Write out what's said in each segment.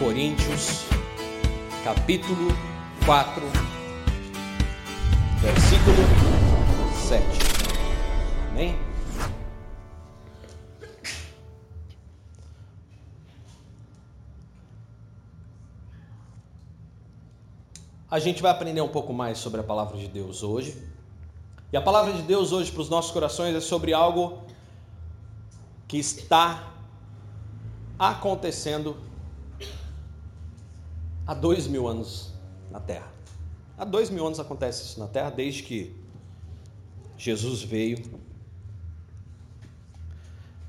Coríntios, capítulo 4, versículo 7. Amém? A gente vai aprender um pouco mais sobre a palavra de Deus hoje. E a palavra de Deus hoje para os nossos corações é sobre algo que está acontecendo há dois mil anos na Terra. Há dois mil anos acontece isso na Terra, desde que Jesus veio,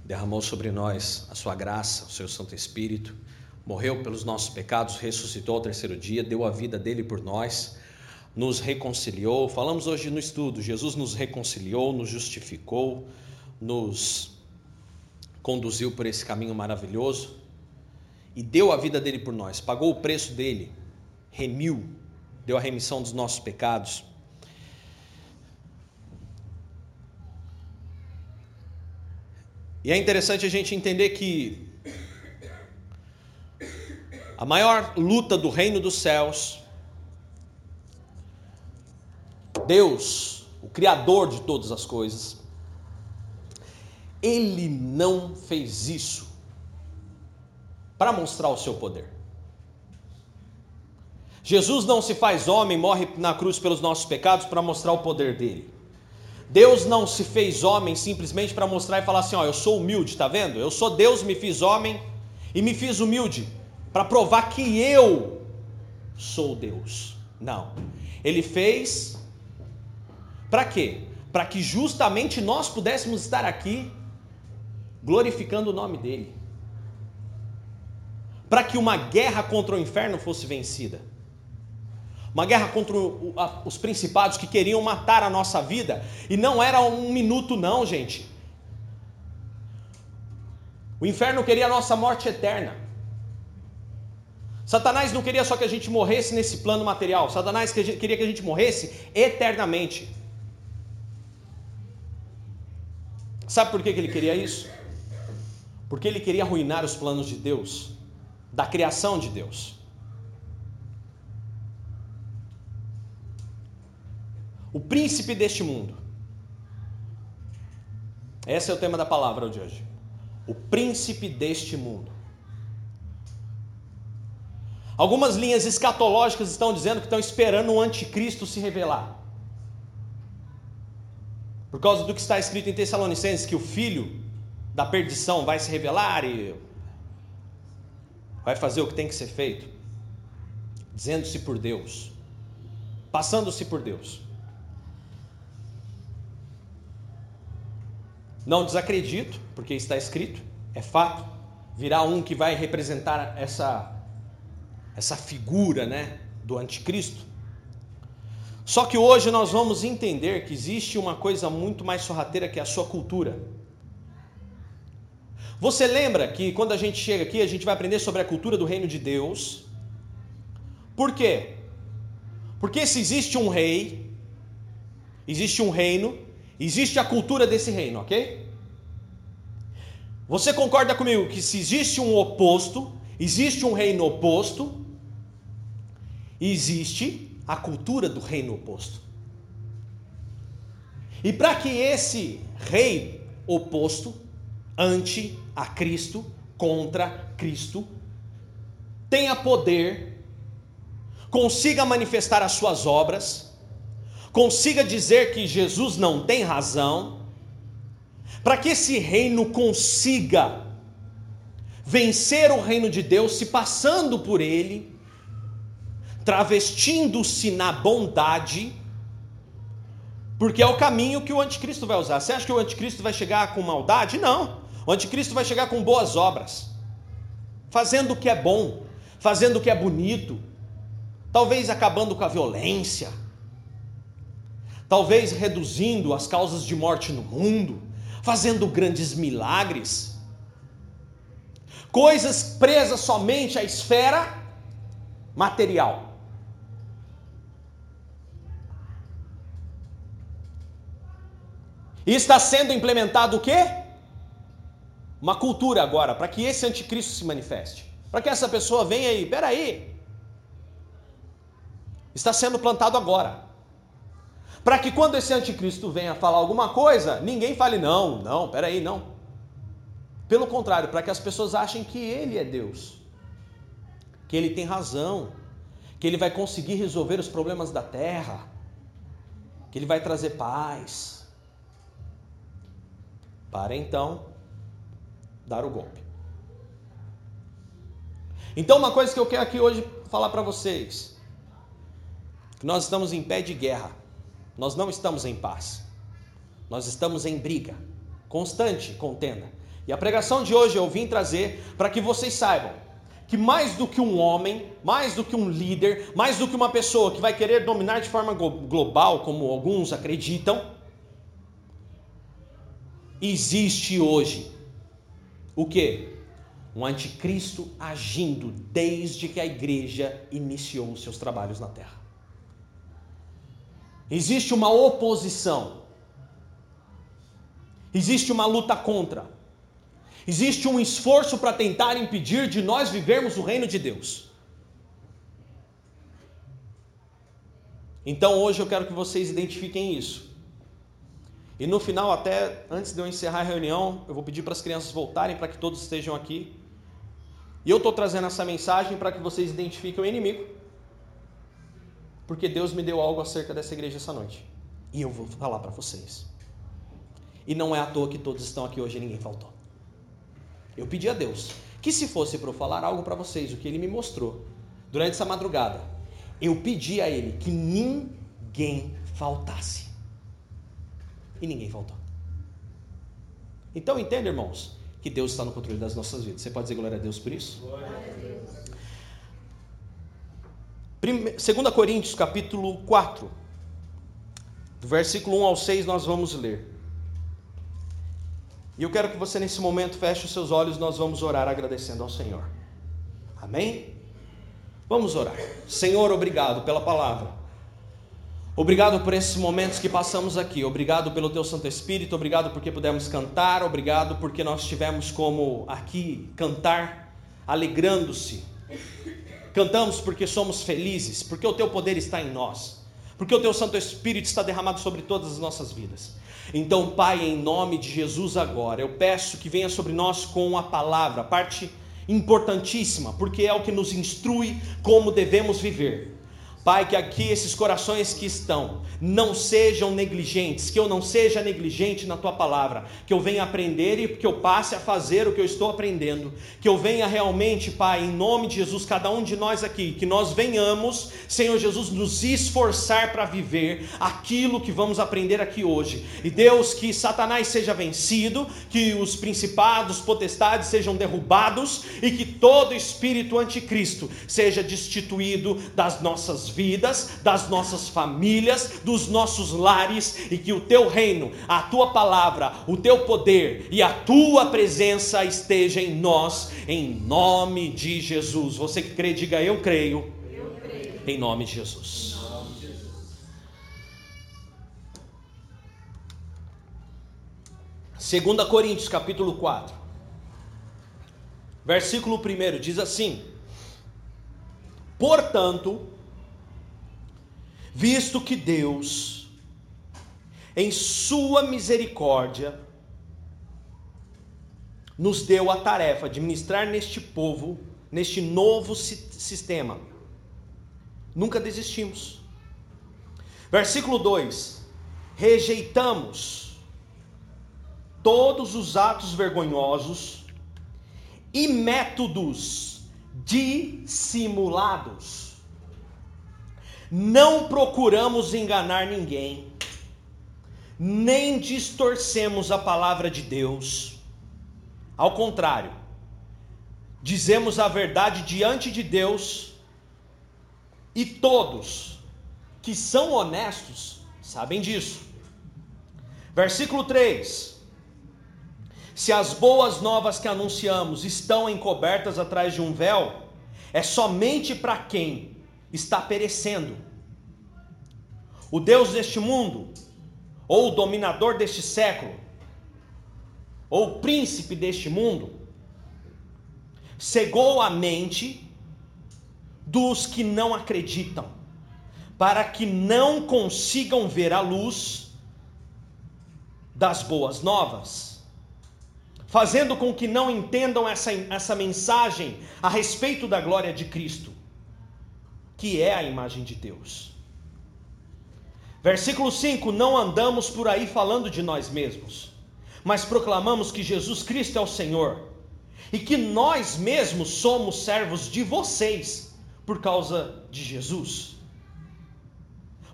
derramou sobre nós a sua graça, o seu Santo Espírito, morreu pelos nossos pecados, ressuscitou ao terceiro dia, deu a vida dele por nós, nos reconciliou. Falamos hoje no estudo: Jesus nos reconciliou, nos justificou, nos conduziu por esse caminho maravilhoso e deu a vida dele por nós, pagou o preço dele, remiu, deu a remissão dos nossos pecados. E é interessante a gente entender que a maior luta do reino dos céus, Deus, o Criador de todas as coisas, ele não fez isso para mostrar o seu poder. Jesus não se faz homem, morre na cruz pelos nossos pecados para mostrar o poder dele. Deus não se fez homem simplesmente para mostrar e falar assim: ó, eu sou humilde, tá vendo? Eu sou Deus, me fiz homem e me fiz humilde para provar que eu sou Deus. Não. Ele fez para quê? Para que justamente nós pudéssemos estar aqui glorificando o nome dele para que uma guerra contra o inferno fosse vencida. Uma guerra contra os principados que queriam matar a nossa vida. E não era um minuto, não, gente. O inferno queria a nossa morte eterna. Satanás não queria só que a gente morresse nesse plano material. Satanás queria que a gente morresse eternamente. Sabe por que ele queria isso? Porque ele queria arruinar os planos de Deus da criação de Deus. O príncipe deste mundo. Esse é o tema da palavra de hoje. O príncipe deste mundo. Algumas linhas escatológicas estão dizendo que estão esperando o anticristo se revelar. Por causa do que está escrito em Tessalonicenses, que o filho da perdição vai se revelar e vai fazer o que tem que ser feito, dizendo-se por Deus, passando-se por Deus. Não desacredito, porque está escrito, é fato, virá um que vai representar essa essa figura, né, do anticristo. Só que hoje nós vamos entender que existe uma coisa muito mais sorrateira que a sua cultura. Você lembra que quando a gente chega aqui, a gente vai aprender sobre a cultura do reino de Deus? Por quê? Porque se existe um rei, existe um reino, existe a cultura desse reino, ok? Você concorda comigo que se existe um oposto, existe um reino oposto, existe a cultura do reino oposto. E para que esse rei oposto, ante a Cristo, contra Cristo, tenha poder, consiga manifestar as suas obras, consiga dizer que Jesus não tem razão, para que esse reino consiga vencer o reino de Deus se passando por ele, travestindo-se na bondade, porque é o caminho que o anticristo vai usar. Você acha que o anticristo vai chegar com maldade? Não. O anticristo vai chegar com boas obras, fazendo o que é bom, fazendo o que é bonito, talvez acabando com a violência, talvez reduzindo as causas de morte no mundo, fazendo grandes milagres, coisas presas somente à esfera material. E está sendo implementado o quê? Uma cultura agora para que esse anticristo se manifeste. Para que essa pessoa venha aí, peraí, está sendo plantado agora. Para que quando esse anticristo venha falar alguma coisa, ninguém fale, não, não, peraí, não. Pelo contrário, para que as pessoas achem que ele é Deus, que ele tem razão, que ele vai conseguir resolver os problemas da terra, que ele vai trazer paz. Para então dar o golpe. Então, uma coisa que eu quero aqui hoje falar para vocês: que nós estamos em pé de guerra, nós não estamos em paz, nós estamos em briga, constante contenda. E a pregação de hoje eu vim trazer para que vocês saibam que mais do que um homem, mais do que um líder, mais do que uma pessoa que vai querer dominar de forma global, como alguns acreditam, existe hoje o que? Um anticristo agindo desde que a igreja iniciou os seus trabalhos na terra. Existe uma oposição. Existe uma luta contra. Existe um esforço para tentar impedir de nós vivermos o reino de Deus. Então hoje eu quero que vocês identifiquem isso. E no final, até antes de eu encerrar a reunião, eu vou pedir para as crianças voltarem para que todos estejam aqui. E eu estou trazendo essa mensagem para que vocês identifiquem o inimigo. Porque Deus me deu algo acerca dessa igreja essa noite. E eu vou falar para vocês. E não é à toa que todos estão aqui hoje e ninguém faltou. Eu pedi a Deus que se fosse para eu falar algo para vocês, o que ele me mostrou durante essa madrugada, eu pedi a ele que ninguém faltasse. E ninguém faltou. Então entenda, irmãos, que Deus está no controle das nossas vidas. Você pode dizer glória a Deus por isso? Glória a Deus. 2 Coríntios capítulo 4, do versículo 1 ao 6, nós vamos ler. E eu quero que você nesse momento feche os seus olhos, nós vamos orar agradecendo ao Senhor. Amém? Vamos orar. Senhor, obrigado pela palavra. Obrigado por esses momentos que passamos aqui. Obrigado pelo teu Santo Espírito. Obrigado porque pudemos cantar. Obrigado porque nós tivemos como aqui cantar alegrando-se. Cantamos porque somos felizes, porque o teu poder está em nós. Porque o teu Santo Espírito está derramado sobre todas as nossas vidas. Então, Pai, em nome de Jesus agora, eu peço que venha sobre nós com a palavra, parte importantíssima, porque é o que nos instrui como devemos viver. Pai, que aqui esses corações que estão não sejam negligentes, que eu não seja negligente na tua palavra, que eu venha aprender e que eu passe a fazer o que eu estou aprendendo, que eu venha realmente, Pai, em nome de Jesus, cada um de nós aqui, que nós venhamos, Senhor Jesus, nos esforçar para viver aquilo que vamos aprender aqui hoje. E Deus, que Satanás seja vencido, que os principados, potestades sejam derrubados e que todo espírito anticristo seja destituído das nossas vidas, das nossas famílias, dos nossos lares e que o teu reino, a tua palavra, o teu poder e a tua presença esteja em nós, em nome de Jesus. Você que crê, diga eu creio. Eu creio. Em nome de Jesus. Segunda Coríntios capítulo 4. Versículo 1 diz assim: Portanto, visto que Deus, em Sua misericórdia, nos deu a tarefa de ministrar neste povo, neste novo sistema. Nunca desistimos. Versículo 2: Rejeitamos todos os atos vergonhosos e métodos dissimulados não procuramos enganar ninguém, nem distorcemos a palavra de Deus. Ao contrário, dizemos a verdade diante de Deus, e todos que são honestos sabem disso. Versículo 3: Se as boas novas que anunciamos estão encobertas atrás de um véu, é somente para quem está perecendo. O Deus deste mundo, ou o dominador deste século, ou o príncipe deste mundo, cegou a mente dos que não acreditam, para que não consigam ver a luz das boas novas, fazendo com que não entendam essa, essa mensagem a respeito da glória de Cristo, que é a imagem de Deus. Versículo 5: Não andamos por aí falando de nós mesmos, mas proclamamos que Jesus Cristo é o Senhor e que nós mesmos somos servos de vocês por causa de Jesus.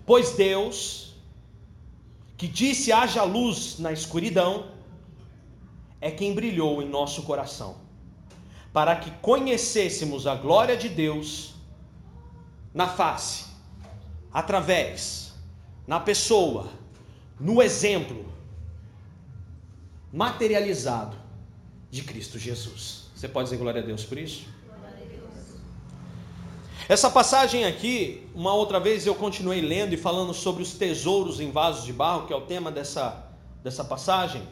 Pois Deus, que disse haja luz na escuridão, é quem brilhou em nosso coração, para que conhecêssemos a glória de Deus na face, através, na pessoa, no exemplo materializado de Cristo Jesus. Você pode dizer glória a Deus por isso? Essa passagem aqui, uma outra vez eu continuei lendo e falando sobre os tesouros em vasos de barro, que é o tema dessa, dessa passagem.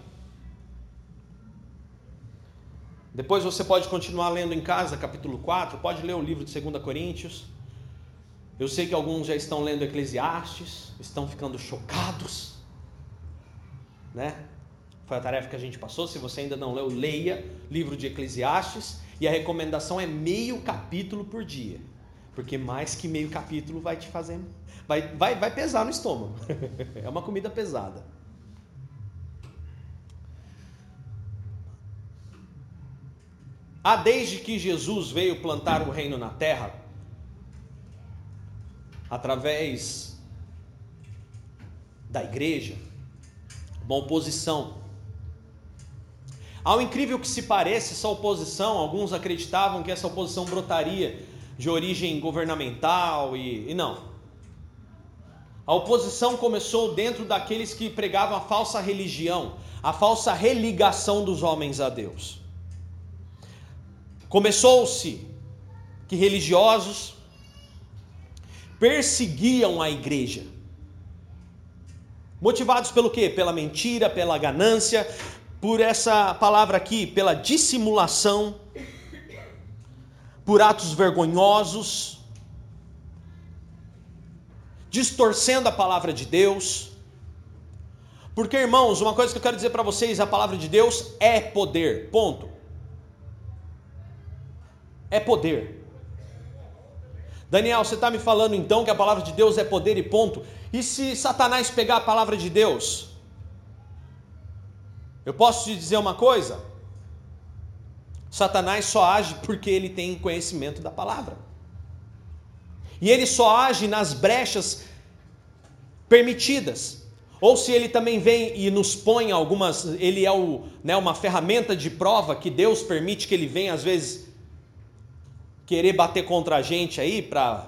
Depois você pode continuar lendo em casa, capítulo 4, pode ler o livro de 2 Coríntios. Eu sei que alguns já estão lendo Eclesiastes, estão ficando chocados, né? Foi a tarefa que a gente passou. Se você ainda não leu, leia livro de Eclesiastes. E a recomendação é meio capítulo por dia. Porque mais que meio capítulo vai te fazer. Vai, vai, vai pesar no estômago. é uma comida pesada. Há desde que Jesus veio plantar o reino na terra, através da igreja, uma oposição ao incrível que se pareça, essa oposição, alguns acreditavam que essa oposição brotaria de origem governamental e, e não. A oposição começou dentro daqueles que pregavam a falsa religião, a falsa religação dos homens a Deus. Começou-se que religiosos perseguiam a igreja. Motivados pelo quê? Pela mentira, pela ganância, por essa palavra aqui, pela dissimulação, por atos vergonhosos, distorcendo a palavra de Deus. Porque, irmãos, uma coisa que eu quero dizer para vocês: a palavra de Deus é poder, ponto. É poder. Daniel, você está me falando então que a palavra de Deus é poder e ponto? E se Satanás pegar a palavra de Deus eu posso te dizer uma coisa? Satanás só age porque ele tem conhecimento da palavra. E ele só age nas brechas permitidas. Ou se ele também vem e nos põe algumas, ele é o, né, uma ferramenta de prova que Deus permite que ele venha às vezes querer bater contra a gente aí para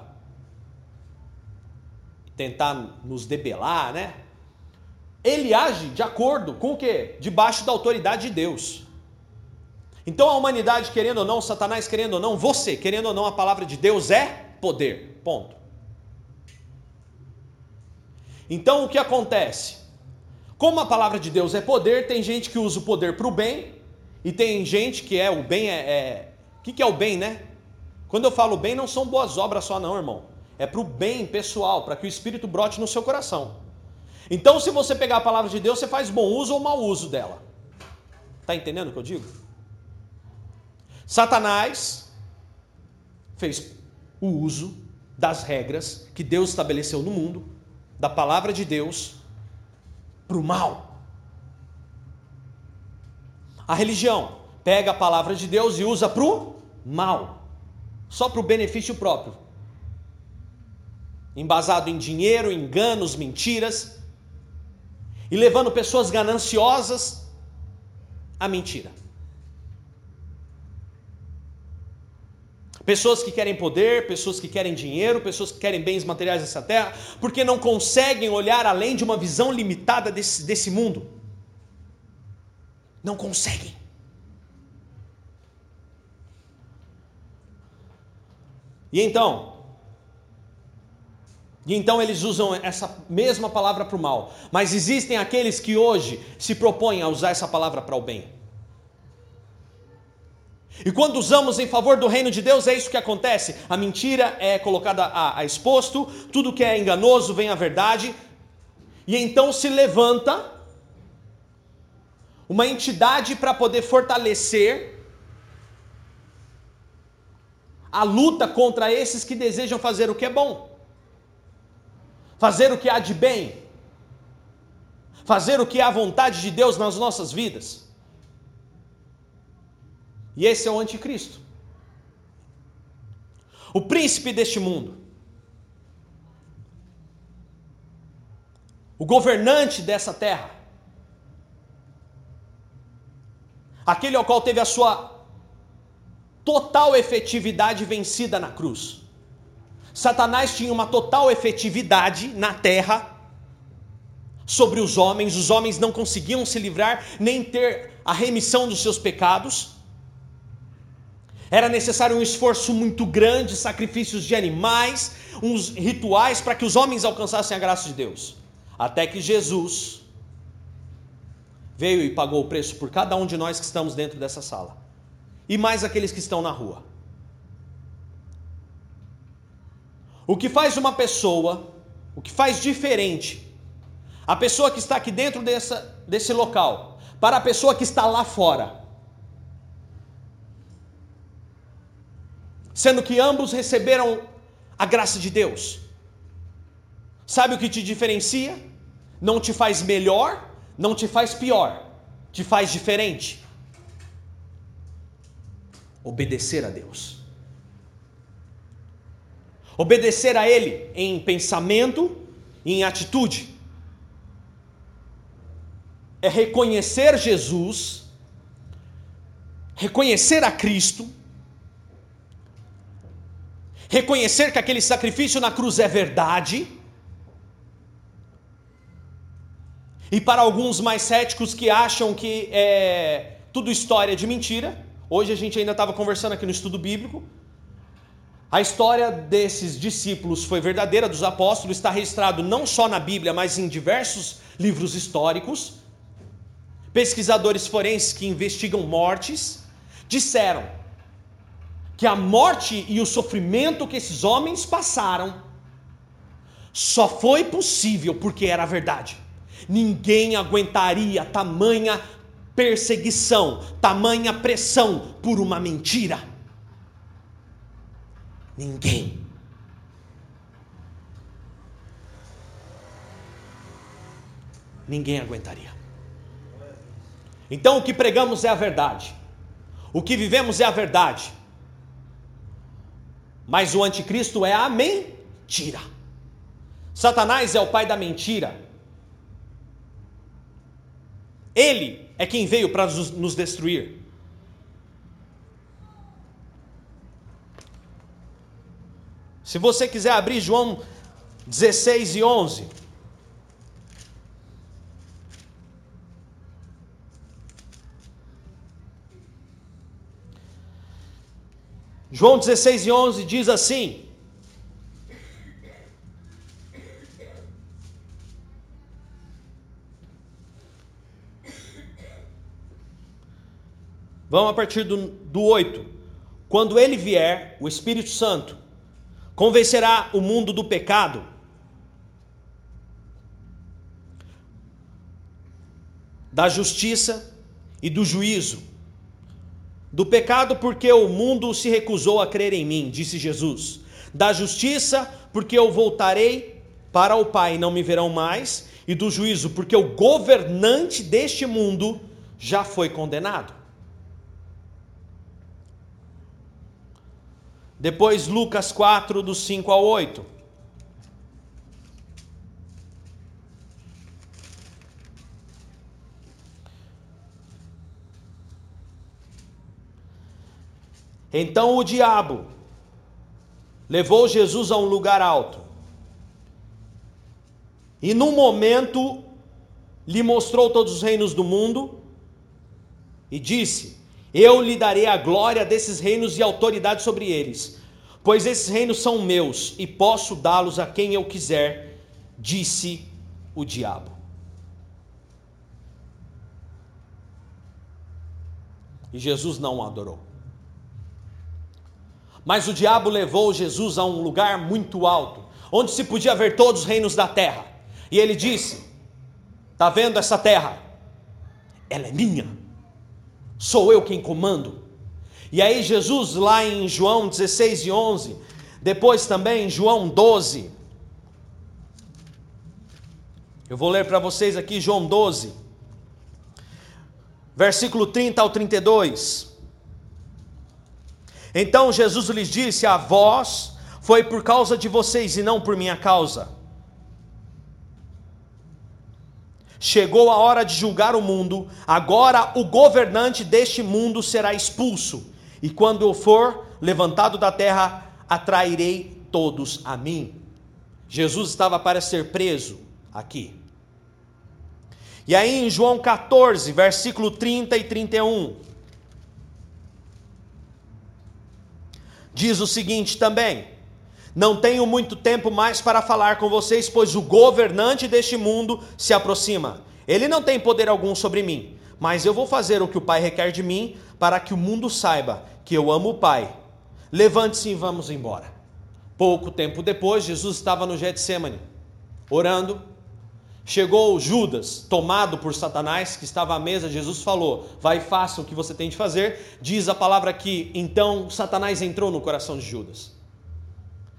tentar nos debelar, né? ele age de acordo com o que? Debaixo da autoridade de Deus. Então a humanidade, querendo ou não, Satanás querendo ou não, você, querendo ou não, a palavra de Deus é poder. Ponto. Então o que acontece? Como a palavra de Deus é poder, tem gente que usa o poder para o bem, e tem gente que é o bem é. é... O que, que é o bem, né? Quando eu falo bem, não são boas obras só, não, irmão. É para o bem pessoal, para que o Espírito brote no seu coração. Então, se você pegar a palavra de Deus, você faz bom uso ou mau uso dela. Está entendendo o que eu digo? Satanás fez o uso das regras que Deus estabeleceu no mundo, da palavra de Deus, para o mal. A religião pega a palavra de Deus e usa para o mal, só para o benefício próprio. Embasado em dinheiro, enganos, mentiras, e levando pessoas gananciosas à mentira. Pessoas que querem poder, pessoas que querem dinheiro, pessoas que querem bens materiais dessa terra, porque não conseguem olhar além de uma visão limitada desse, desse mundo. Não conseguem. E então, e então eles usam essa mesma palavra para o mal. Mas existem aqueles que hoje se propõem a usar essa palavra para o bem. E quando usamos em favor do reino de Deus, é isso que acontece. A mentira é colocada a, a exposto, tudo que é enganoso vem a verdade, e então se levanta uma entidade para poder fortalecer a luta contra esses que desejam fazer o que é bom, fazer o que há de bem, fazer o que é a vontade de Deus nas nossas vidas. E esse é o anticristo. O príncipe deste mundo. O governante dessa terra. Aquele ao qual teve a sua total efetividade vencida na cruz. Satanás tinha uma total efetividade na terra sobre os homens, os homens não conseguiam se livrar nem ter a remissão dos seus pecados. Era necessário um esforço muito grande, sacrifícios de animais, uns rituais para que os homens alcançassem a graça de Deus. Até que Jesus veio e pagou o preço por cada um de nós que estamos dentro dessa sala, e mais aqueles que estão na rua. O que faz uma pessoa, o que faz diferente, a pessoa que está aqui dentro dessa, desse local, para a pessoa que está lá fora, sendo que ambos receberam a graça de Deus. Sabe o que te diferencia? Não te faz melhor, não te faz pior, te faz diferente. Obedecer a Deus. Obedecer a Ele em pensamento e em atitude. É reconhecer Jesus, reconhecer a Cristo, reconhecer que aquele sacrifício na cruz é verdade. E para alguns mais céticos que acham que é tudo história de mentira, hoje a gente ainda estava conversando aqui no estudo bíblico. A história desses discípulos foi verdadeira, dos apóstolos, está registrado não só na Bíblia, mas em diversos livros históricos. Pesquisadores forenses que investigam mortes disseram que a morte e o sofrimento que esses homens passaram só foi possível porque era verdade. Ninguém aguentaria tamanha perseguição, tamanha pressão por uma mentira. Ninguém. Ninguém aguentaria. Então o que pregamos é a verdade. O que vivemos é a verdade. Mas o anticristo é a mentira. Satanás é o pai da mentira. Ele é quem veio para nos destruir. Se você quiser abrir João 16 e 11. João 16 e 11 diz assim: Vamos a partir do, do 8. Quando ele vier, o Espírito Santo convencerá o mundo do pecado, da justiça e do juízo do pecado, porque o mundo se recusou a crer em mim, disse Jesus. Da justiça, porque eu voltarei para o Pai não me verão mais. E do juízo, porque o governante deste mundo já foi condenado. Depois, Lucas 4, do 5 ao 8. Então o diabo levou Jesus a um lugar alto. E num momento lhe mostrou todos os reinos do mundo e disse: Eu lhe darei a glória desses reinos e autoridade sobre eles, pois esses reinos são meus e posso dá-los a quem eu quiser, disse o diabo. E Jesus não o adorou. Mas o diabo levou Jesus a um lugar muito alto, onde se podia ver todos os reinos da terra. E ele disse: Está vendo essa terra? Ela é minha. Sou eu quem comando. E aí, Jesus, lá em João 16 e 11, depois também em João 12, eu vou ler para vocês aqui João 12, versículo 30 ao 32. Então Jesus lhes disse: A vós foi por causa de vocês e não por minha causa. Chegou a hora de julgar o mundo, agora o governante deste mundo será expulso, e quando eu for levantado da terra, atrairei todos a mim. Jesus estava para ser preso aqui. E aí em João 14, versículo 30 e 31, diz o seguinte também: Não tenho muito tempo mais para falar com vocês, pois o governante deste mundo se aproxima. Ele não tem poder algum sobre mim, mas eu vou fazer o que o Pai requer de mim, para que o mundo saiba que eu amo o Pai. Levante-se e vamos embora. Pouco tempo depois, Jesus estava no Getsemane, orando Chegou Judas, tomado por Satanás, que estava à mesa, Jesus falou: Vai, faça o que você tem de fazer. Diz a palavra aqui, então Satanás entrou no coração de Judas.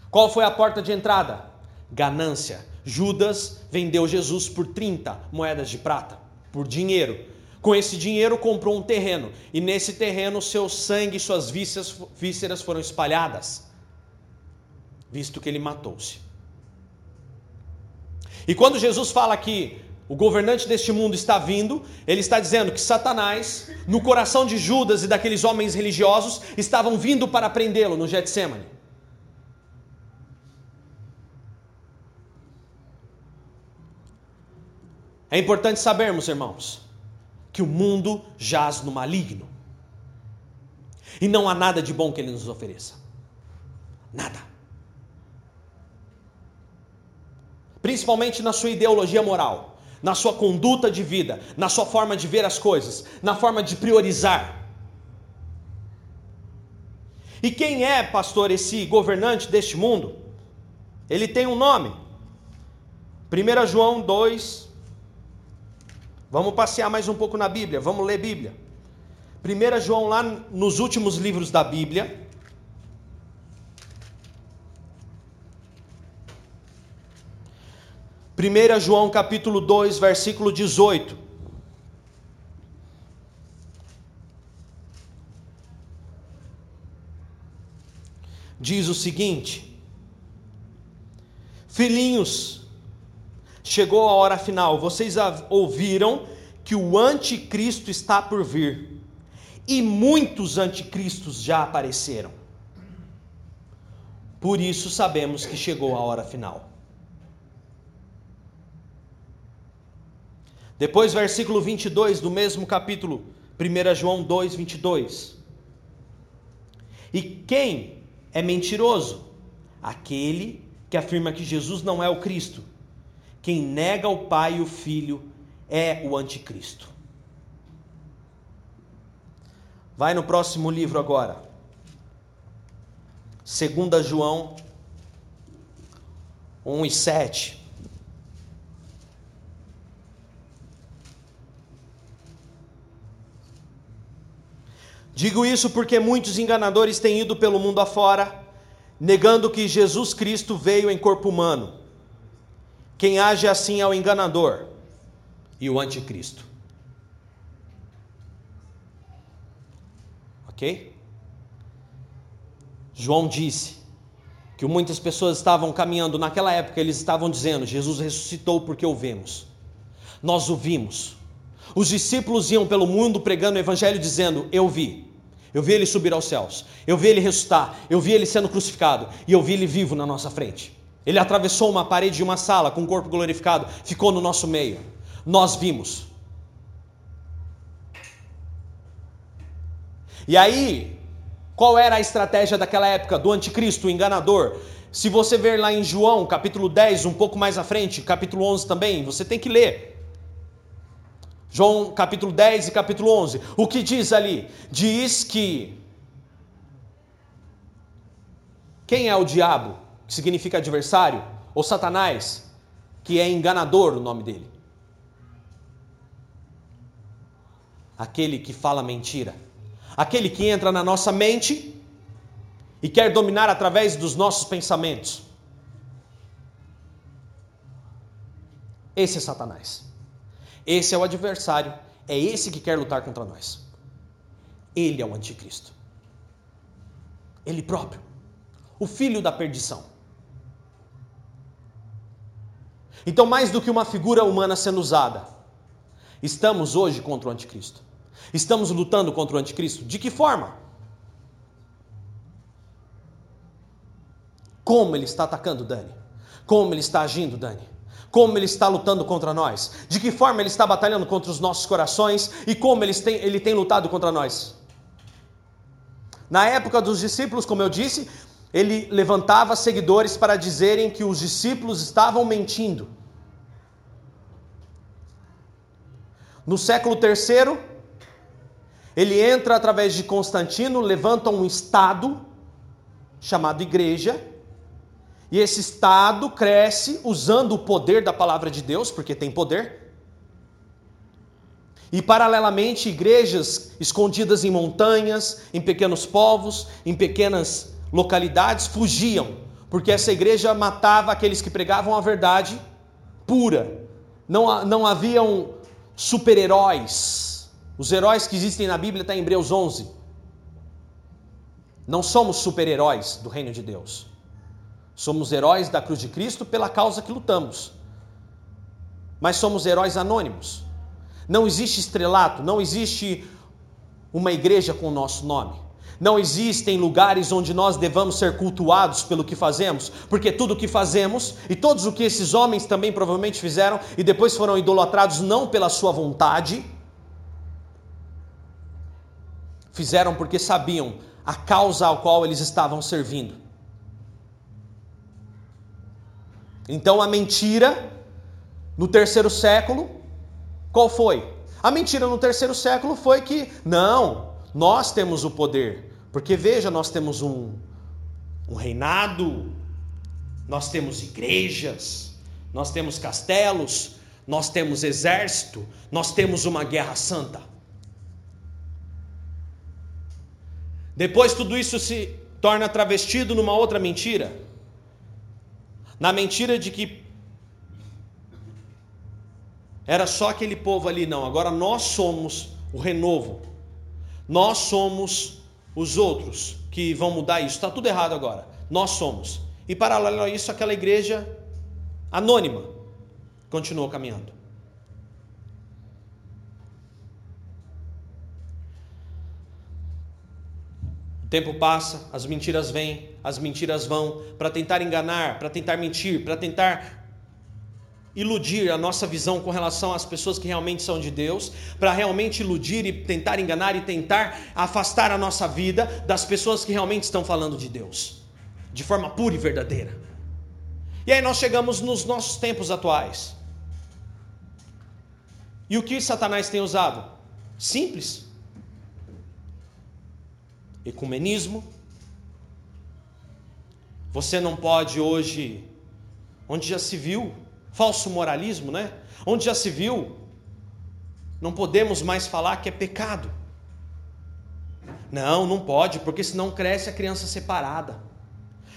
Qual foi a porta de entrada? Ganância. Judas vendeu Jesus por 30 moedas de prata, por dinheiro. Com esse dinheiro comprou um terreno, e nesse terreno seu sangue e suas vísceras foram espalhadas, visto que ele matou-se. E quando Jesus fala que o governante deste mundo está vindo, ele está dizendo que Satanás, no coração de Judas e daqueles homens religiosos, estavam vindo para prendê-lo no Getsemane. É importante sabermos, irmãos, que o mundo jaz no maligno. E não há nada de bom que ele nos ofereça. Nada. principalmente na sua ideologia moral, na sua conduta de vida, na sua forma de ver as coisas, na forma de priorizar. E quem é, pastor, esse governante deste mundo? Ele tem um nome. 1 João 2. Vamos passear mais um pouco na Bíblia, vamos ler Bíblia. 1 João, lá nos últimos livros da Bíblia, 1 João capítulo 2, versículo 18. Diz o seguinte: Filhinhos, chegou a hora final. Vocês ouviram que o anticristo está por vir. E muitos anticristos já apareceram. Por isso sabemos que chegou a hora final. Depois, versículo 22 do mesmo capítulo, 1 João 2, 22. E quem é mentiroso? Aquele que afirma que Jesus não é o Cristo. Quem nega o Pai e o Filho é o Anticristo. Vai no próximo livro agora. 2 João 1 e 7. Digo isso porque muitos enganadores têm ido pelo mundo afora, negando que Jesus Cristo veio em corpo humano. Quem age assim é o enganador e o anticristo. Ok? João disse que muitas pessoas estavam caminhando naquela época, eles estavam dizendo: Jesus ressuscitou porque o vemos. Nós o vimos. Os discípulos iam pelo mundo pregando o evangelho dizendo: Eu vi. Eu vi ele subir aos céus. Eu vi ele ressuscitar. Eu vi ele sendo crucificado. E eu vi ele vivo na nossa frente. Ele atravessou uma parede de uma sala com o um corpo glorificado, ficou no nosso meio. Nós vimos. E aí, qual era a estratégia daquela época do anticristo, o enganador? Se você ver lá em João, capítulo 10, um pouco mais à frente, capítulo 11 também, você tem que ler. João capítulo 10 e capítulo 11. O que diz ali? Diz que Quem é o diabo, que significa adversário, ou Satanás, que é enganador o nome dele? Aquele que fala mentira. Aquele que entra na nossa mente e quer dominar através dos nossos pensamentos. Esse é Satanás. Esse é o adversário. É esse que quer lutar contra nós. Ele é o anticristo. Ele próprio. O filho da perdição. Então, mais do que uma figura humana sendo usada, estamos hoje contra o anticristo. Estamos lutando contra o anticristo. De que forma? Como ele está atacando Dani? Como ele está agindo, Dani? Como ele está lutando contra nós? De que forma ele está batalhando contra os nossos corações e como ele tem, ele tem lutado contra nós? Na época dos discípulos, como eu disse, ele levantava seguidores para dizerem que os discípulos estavam mentindo. No século terceiro, ele entra através de Constantino, levanta um estado chamado igreja, e esse estado cresce usando o poder da palavra de Deus, porque tem poder. E paralelamente, igrejas escondidas em montanhas, em pequenos povos, em pequenas localidades fugiam, porque essa igreja matava aqueles que pregavam a verdade pura. Não, não haviam super-heróis. Os heróis que existem na Bíblia estão tá em Hebreus 11. Não somos super-heróis do reino de Deus. Somos heróis da cruz de Cristo pela causa que lutamos. Mas somos heróis anônimos. Não existe estrelato, não existe uma igreja com o nosso nome. Não existem lugares onde nós devamos ser cultuados pelo que fazemos, porque tudo o que fazemos e todos o que esses homens também provavelmente fizeram e depois foram idolatrados não pela sua vontade, fizeram porque sabiam a causa ao qual eles estavam servindo. Então a mentira no terceiro século, qual foi? A mentira no terceiro século foi que, não, nós temos o poder. Porque veja, nós temos um, um reinado, nós temos igrejas, nós temos castelos, nós temos exército, nós temos uma guerra santa. Depois tudo isso se torna travestido numa outra mentira na mentira de que era só aquele povo ali, não. Agora nós somos o renovo. Nós somos os outros que vão mudar isso. Está tudo errado agora. Nós somos. E paralelo a isso, aquela igreja anônima continuou caminhando. O tempo passa, as mentiras vêm, as mentiras vão, para tentar enganar, para tentar mentir, para tentar iludir a nossa visão com relação às pessoas que realmente são de Deus, para realmente iludir e tentar enganar e tentar afastar a nossa vida das pessoas que realmente estão falando de Deus, de forma pura e verdadeira. E aí nós chegamos nos nossos tempos atuais. E o que Satanás tem usado? Simples ecumenismo. Você não pode hoje, onde já se viu, falso moralismo, né? Onde já se viu, não podemos mais falar que é pecado. Não, não pode, porque senão cresce a criança separada.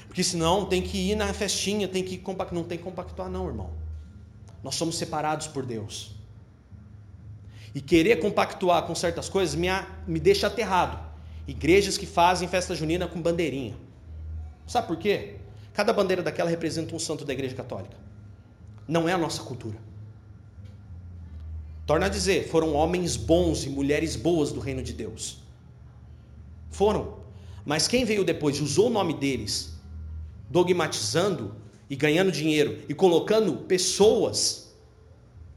Porque senão tem que ir na festinha, tem que compactuar. Não tem que compactuar, não, irmão. Nós somos separados por Deus. E querer compactuar com certas coisas me, me deixa aterrado. Igrejas que fazem festa junina com bandeirinha. Sabe por quê? Cada bandeira daquela representa um santo da Igreja Católica. Não é a nossa cultura. Torna a dizer, foram homens bons e mulheres boas do reino de Deus. Foram. Mas quem veio depois e usou o nome deles, dogmatizando e ganhando dinheiro e colocando pessoas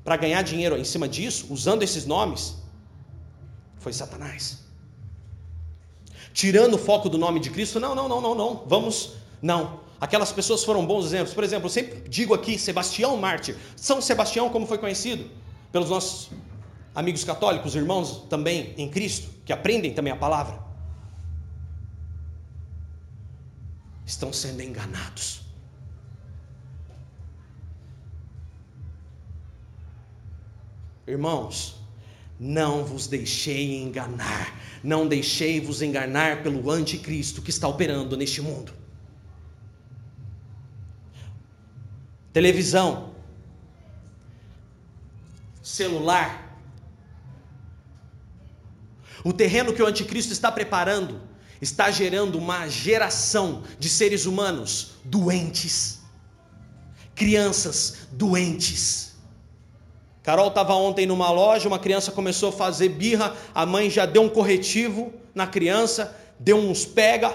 para ganhar dinheiro em cima disso, usando esses nomes, foi Satanás tirando o foco do nome de Cristo. Não, não, não, não, não. Vamos, não. Aquelas pessoas foram bons exemplos. Por exemplo, eu sempre digo aqui Sebastião Mártir. São Sebastião, como foi conhecido pelos nossos amigos católicos, irmãos também em Cristo, que aprendem também a palavra. estão sendo enganados. Irmãos, não vos deixei enganar, não deixei vos enganar pelo anticristo que está operando neste mundo. Televisão, celular, o terreno que o anticristo está preparando está gerando uma geração de seres humanos doentes, crianças doentes. Carol estava ontem numa loja, uma criança começou a fazer birra, a mãe já deu um corretivo na criança, deu uns pega.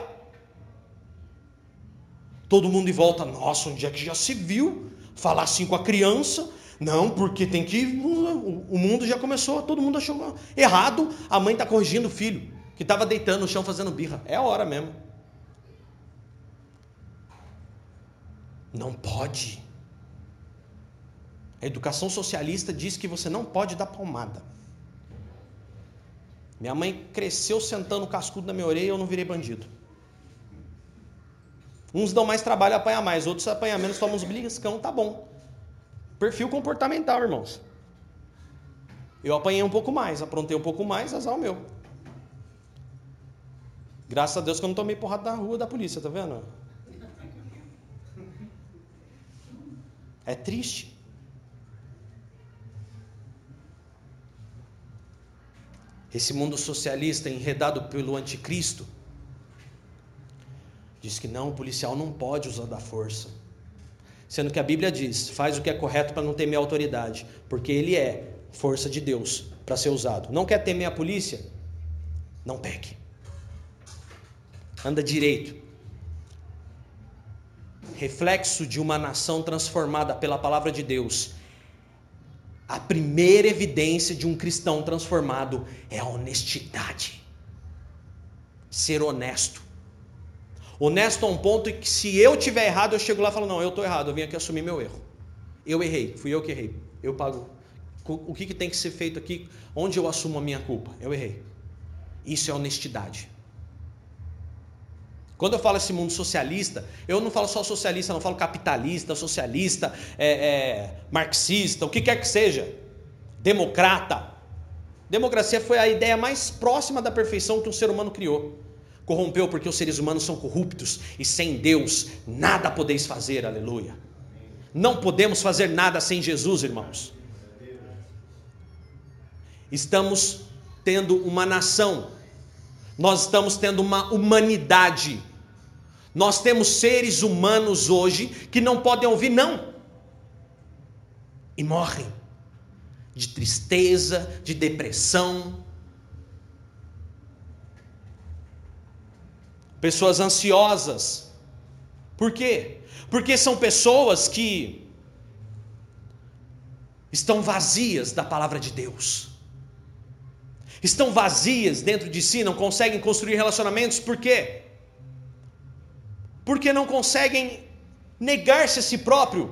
Todo mundo em volta, nossa, onde é que já se viu falar assim com a criança? Não, porque tem que. O mundo já começou, todo mundo achou errado, a mãe está corrigindo o filho que estava deitando no chão fazendo birra. É a hora mesmo. Não pode. A educação socialista diz que você não pode dar palmada. Minha mãe cresceu sentando o cascudo na minha orelha e eu não virei bandido. Uns dão mais trabalho, apanham mais, outros apanham menos, tomam uns beliscão, tá bom. Perfil comportamental, irmãos. Eu apanhei um pouco mais, aprontei um pouco mais, azar o meu. Graças a Deus que eu não tomei porrada da rua da polícia, tá vendo? É triste. Esse mundo socialista enredado pelo anticristo diz que não, o policial não pode usar da força. Sendo que a Bíblia diz: faz o que é correto para não temer a autoridade, porque ele é força de Deus para ser usado. Não quer temer a polícia? Não pegue anda direito. Reflexo de uma nação transformada pela palavra de Deus. A primeira evidência de um cristão transformado é a honestidade. Ser honesto. Honesto a um ponto que se eu tiver errado, eu chego lá e falo: Não, eu estou errado, eu vim aqui assumir meu erro. Eu errei, fui eu que errei. Eu pago. O que, que tem que ser feito aqui? Onde eu assumo a minha culpa? Eu errei. Isso é honestidade. Quando eu falo esse mundo socialista, eu não falo só socialista, não falo capitalista, socialista, é, é, marxista, o que quer que seja, democrata. Democracia foi a ideia mais próxima da perfeição que um ser humano criou. Corrompeu porque os seres humanos são corruptos e sem Deus nada podeis fazer, aleluia. Não podemos fazer nada sem Jesus, irmãos. Estamos tendo uma nação, nós estamos tendo uma humanidade nós temos seres humanos hoje que não podem ouvir não e morrem de tristeza, de depressão. Pessoas ansiosas. Por quê? Porque são pessoas que estão vazias da palavra de Deus. Estão vazias dentro de si, não conseguem construir relacionamentos, por quê? porque não conseguem negar-se a si próprio,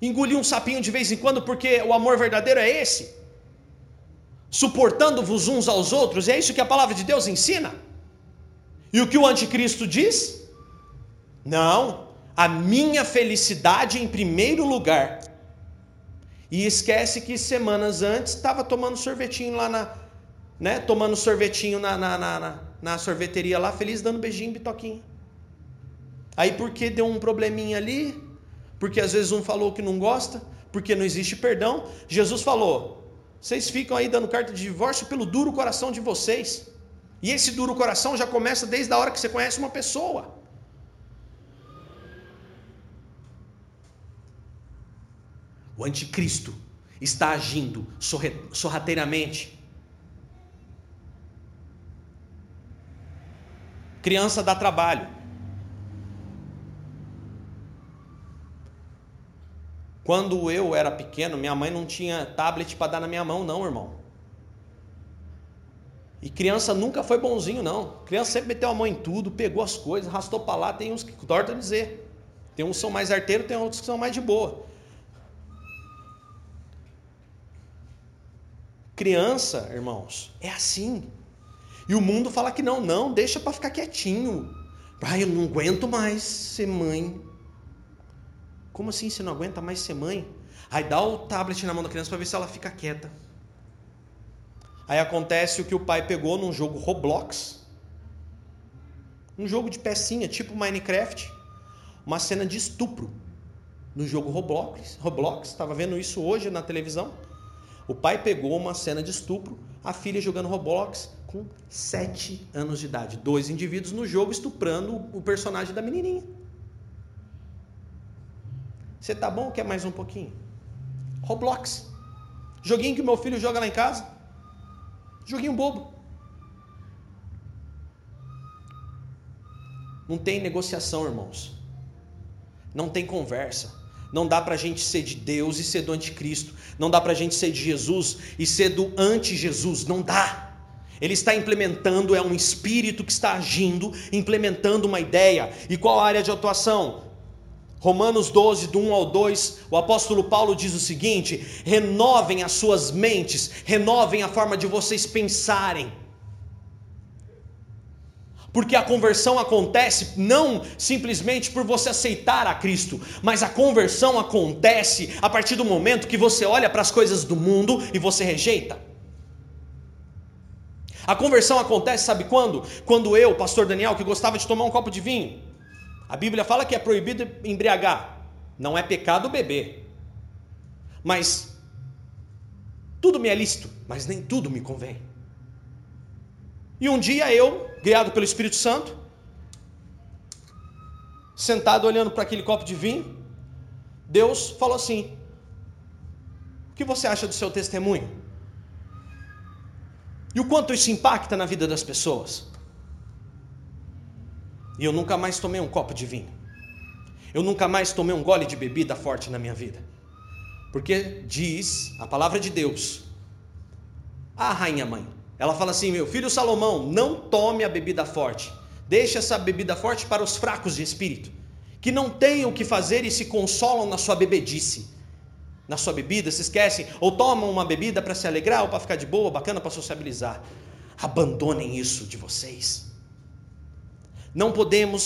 engolir um sapinho de vez em quando, porque o amor verdadeiro é esse, suportando-vos uns aos outros, é isso que a palavra de Deus ensina. E o que o anticristo diz? Não, a minha felicidade em primeiro lugar. E esquece que semanas antes estava tomando sorvetinho lá na, né? Tomando sorvetinho na, na, na, na sorveteria lá, feliz, dando beijinho, bitoquinho. Aí porque deu um probleminha ali, porque às vezes um falou que não gosta, porque não existe perdão, Jesus falou: vocês ficam aí dando carta de divórcio pelo duro coração de vocês. E esse duro coração já começa desde a hora que você conhece uma pessoa. O anticristo está agindo sorrateiramente Criança dá trabalho. Quando eu era pequeno, minha mãe não tinha tablet para dar na minha mão, não, irmão. E criança nunca foi bonzinho, não. Criança sempre meteu a mão em tudo, pegou as coisas, arrastou para lá. Tem uns que torta dizer. Tem uns que são mais arteiros, tem outros que são mais de boa. Criança, irmãos, é assim. E o mundo fala que não, não, deixa para ficar quietinho. Pai, eu não aguento mais ser mãe. Como assim você não aguenta mais ser mãe? Aí dá o tablet na mão da criança para ver se ela fica quieta. Aí acontece o que o pai pegou num jogo Roblox. Um jogo de pecinha, tipo Minecraft. Uma cena de estupro no jogo Roblox. Roblox, estava vendo isso hoje na televisão. O pai pegou uma cena de estupro, a filha jogando Roblox com 7 anos de idade. Dois indivíduos no jogo estuprando o personagem da menininha. Você tá bom ou quer mais um pouquinho? Roblox. Joguinho que meu filho joga lá em casa. Joguinho bobo. Não tem negociação, irmãos. Não tem conversa. Não dá para a gente ser de Deus e ser do anticristo. Não dá para a gente ser de Jesus e ser do anti-Jesus. Não dá. Ele está implementando, é um espírito que está agindo, implementando uma ideia. E qual a área de atuação? Romanos 12, do 1 ao 2, o apóstolo Paulo diz o seguinte: renovem as suas mentes, renovem a forma de vocês pensarem. Porque a conversão acontece não simplesmente por você aceitar a Cristo, mas a conversão acontece a partir do momento que você olha para as coisas do mundo e você rejeita. A conversão acontece, sabe quando? Quando eu, pastor Daniel, que gostava de tomar um copo de vinho, a Bíblia fala que é proibido embriagar, não é pecado beber, mas tudo me é lícito, mas nem tudo me convém. E um dia eu, guiado pelo Espírito Santo, sentado olhando para aquele copo de vinho, Deus falou assim: O que você acha do seu testemunho? E o quanto isso impacta na vida das pessoas? E eu nunca mais tomei um copo de vinho. Eu nunca mais tomei um gole de bebida forte na minha vida. Porque diz a palavra de Deus, a rainha mãe, ela fala assim: meu filho Salomão, não tome a bebida forte. Deixe essa bebida forte para os fracos de espírito, que não têm o que fazer e se consolam na sua bebedice. Na sua bebida, se esquecem, ou tomam uma bebida para se alegrar, ou para ficar de boa, bacana, para sociabilizar. Abandonem isso de vocês. Não podemos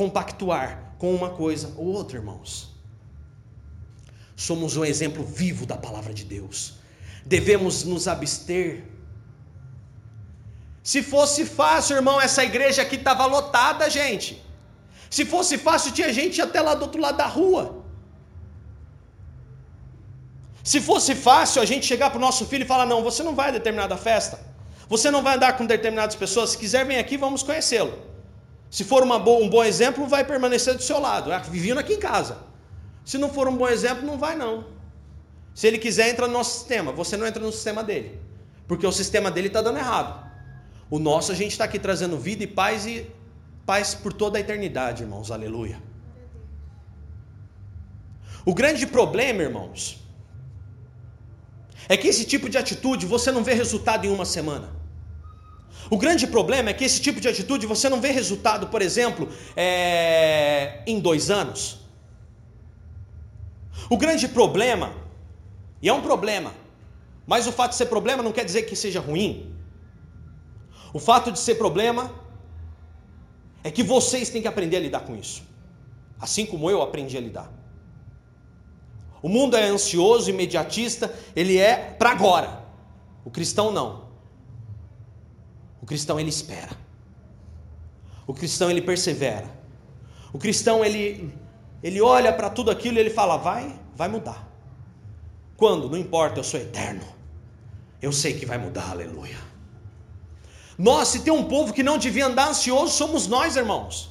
compactuar com uma coisa ou outra, irmãos. Somos um exemplo vivo da palavra de Deus. Devemos nos abster se fosse fácil, irmão, essa igreja aqui estava lotada, gente. Se fosse fácil, tinha gente até lá do outro lado da rua. Se fosse fácil a gente chegar para o nosso filho e falar: não, você não vai a determinada festa, você não vai andar com determinadas pessoas, se quiser, vem aqui, vamos conhecê-lo. Se for boa, um bom exemplo, vai permanecer do seu lado, é, vivendo aqui em casa. Se não for um bom exemplo, não vai não. Se ele quiser, entra no nosso sistema, você não entra no sistema dele, porque o sistema dele está dando errado. O nosso a gente está aqui trazendo vida e paz e paz por toda a eternidade, irmãos. Aleluia. O grande problema, irmãos, é que esse tipo de atitude você não vê resultado em uma semana. O grande problema é que esse tipo de atitude você não vê resultado, por exemplo, é... em dois anos. O grande problema, e é um problema, mas o fato de ser problema não quer dizer que seja ruim. O fato de ser problema é que vocês têm que aprender a lidar com isso. Assim como eu aprendi a lidar. O mundo é ansioso, imediatista, ele é para agora. O cristão não. Cristão ele espera. O cristão ele persevera. O cristão ele ele olha para tudo aquilo e ele fala: "Vai, vai mudar". Quando? Não importa, eu sou eterno. Eu sei que vai mudar, aleluia. Nós, se tem um povo que não devia andar ansioso, somos nós, irmãos.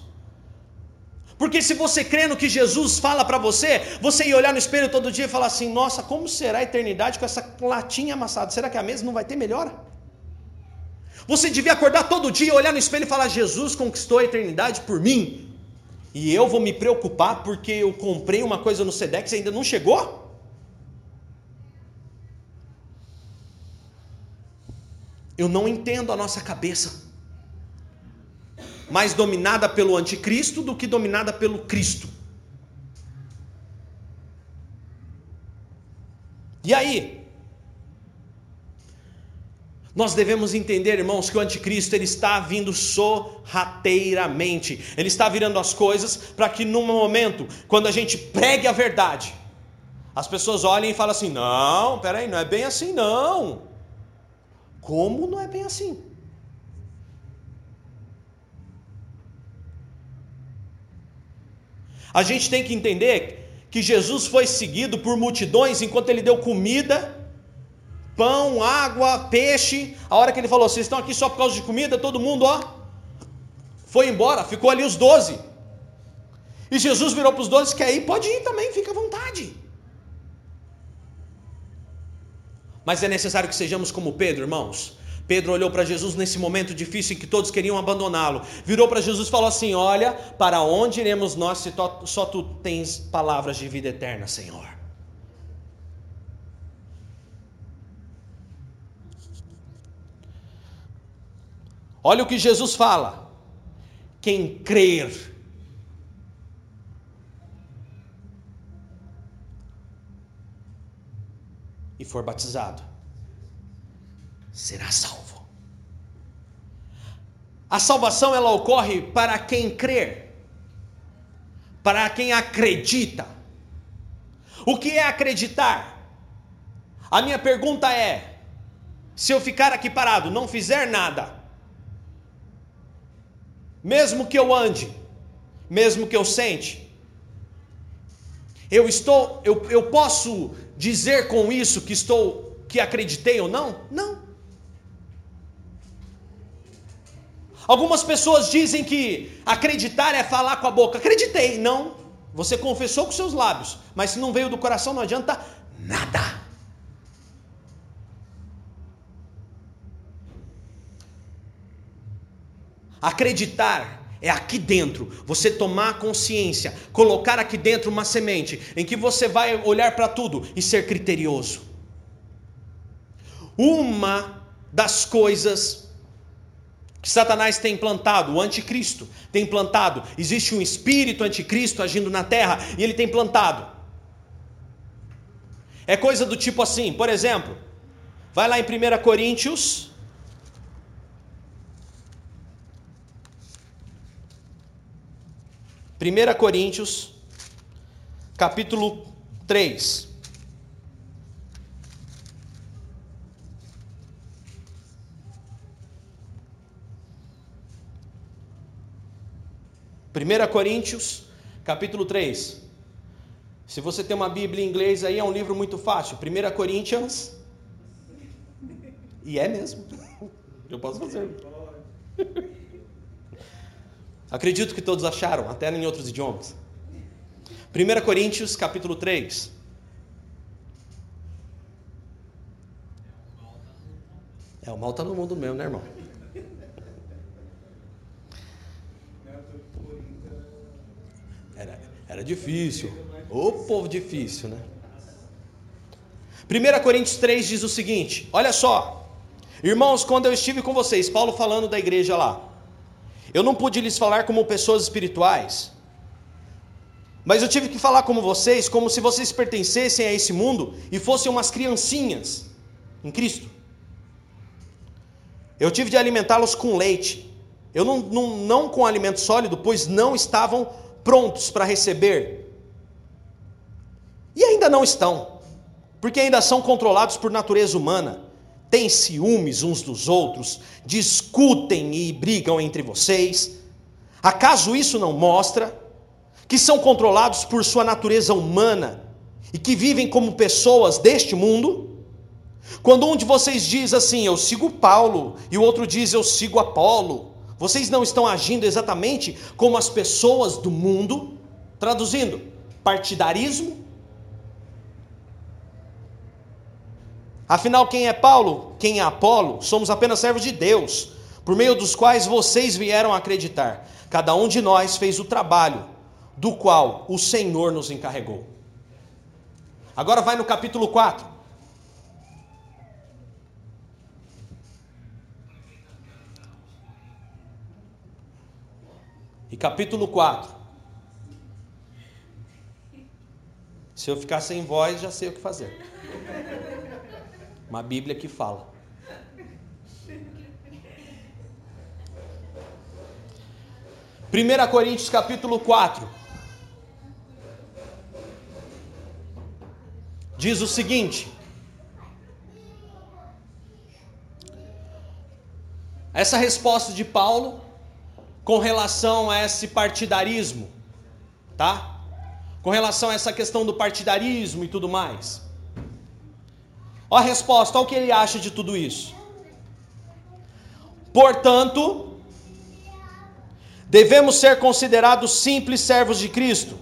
Porque se você crê no que Jesus fala para você, você ia olhar no espelho todo dia e falar assim: nossa, como será a eternidade com essa latinha amassada? Será que a mesa não vai ter melhora? Você devia acordar todo dia, olhar no espelho e falar: Jesus conquistou a eternidade por mim. E eu vou me preocupar porque eu comprei uma coisa no Sedex e ainda não chegou? Eu não entendo a nossa cabeça. Mais dominada pelo anticristo do que dominada pelo Cristo. E aí? Nós devemos entender, irmãos, que o anticristo ele está vindo sorrateiramente. Ele está virando as coisas para que num momento, quando a gente pregue a verdade, as pessoas olhem e falem assim: "Não, peraí, não é bem assim não". Como não é bem assim? A gente tem que entender que Jesus foi seguido por multidões enquanto ele deu comida pão, água, peixe. A hora que ele falou, vocês estão aqui só por causa de comida, todo mundo, ó, foi embora, ficou ali os doze. E Jesus virou para os doze, quer ir, pode ir também, fica à vontade. Mas é necessário que sejamos como Pedro, irmãos. Pedro olhou para Jesus nesse momento difícil em que todos queriam abandoná-lo. Virou para Jesus e falou assim: Olha, para onde iremos nós se só tu tens palavras de vida eterna, Senhor? Olha o que Jesus fala: quem crer e for batizado será salvo. A salvação ela ocorre para quem crer, para quem acredita. O que é acreditar? A minha pergunta é: se eu ficar aqui parado, não fizer nada, mesmo que eu ande, mesmo que eu sente, eu estou, eu, eu posso dizer com isso que estou, que acreditei ou não? Não. Algumas pessoas dizem que acreditar é falar com a boca. Acreditei, não. Você confessou com seus lábios, mas se não veio do coração não adianta nada. Acreditar é aqui dentro, você tomar consciência, colocar aqui dentro uma semente em que você vai olhar para tudo e ser criterioso. Uma das coisas que Satanás tem implantado, o anticristo tem implantado, existe um espírito anticristo agindo na terra e ele tem plantado. É coisa do tipo assim, por exemplo, vai lá em 1 Coríntios 1 Coríntios, capítulo 3. Primeira Coríntios, capítulo 3. Se você tem uma Bíblia em inglês aí, é um livro muito fácil. 1 Coríntios. E é mesmo. Eu posso fazer. Acredito que todos acharam, até em outros idiomas. 1 Coríntios capítulo 3. É, o mal está no mundo mesmo, né, irmão? Era, era difícil. Ô povo difícil, né? 1 Coríntios 3 diz o seguinte: olha só, irmãos, quando eu estive com vocês, Paulo falando da igreja lá, eu não pude lhes falar como pessoas espirituais, mas eu tive que falar como vocês, como se vocês pertencessem a esse mundo e fossem umas criancinhas em Cristo. Eu tive de alimentá-los com leite, eu não, não, não com alimento sólido, pois não estavam prontos para receber. E ainda não estão, porque ainda são controlados por natureza humana têm ciúmes uns dos outros, discutem e brigam entre vocês? Acaso isso não mostra que são controlados por sua natureza humana e que vivem como pessoas deste mundo? Quando um de vocês diz assim, eu sigo Paulo, e o outro diz, eu sigo Apolo, vocês não estão agindo exatamente como as pessoas do mundo? Traduzindo, partidarismo Afinal, quem é Paulo? Quem é Apolo? Somos apenas servos de Deus, por meio dos quais vocês vieram acreditar. Cada um de nós fez o trabalho do qual o Senhor nos encarregou. Agora vai no capítulo 4. E capítulo 4. Se eu ficar sem voz, já sei o que fazer. Uma Bíblia que fala. Primeira Coríntios capítulo 4. Diz o seguinte: Essa resposta de Paulo com relação a esse partidarismo, tá? Com relação a essa questão do partidarismo e tudo mais. Olha a resposta, olha o que ele acha de tudo isso. Portanto, devemos ser considerados simples servos de Cristo,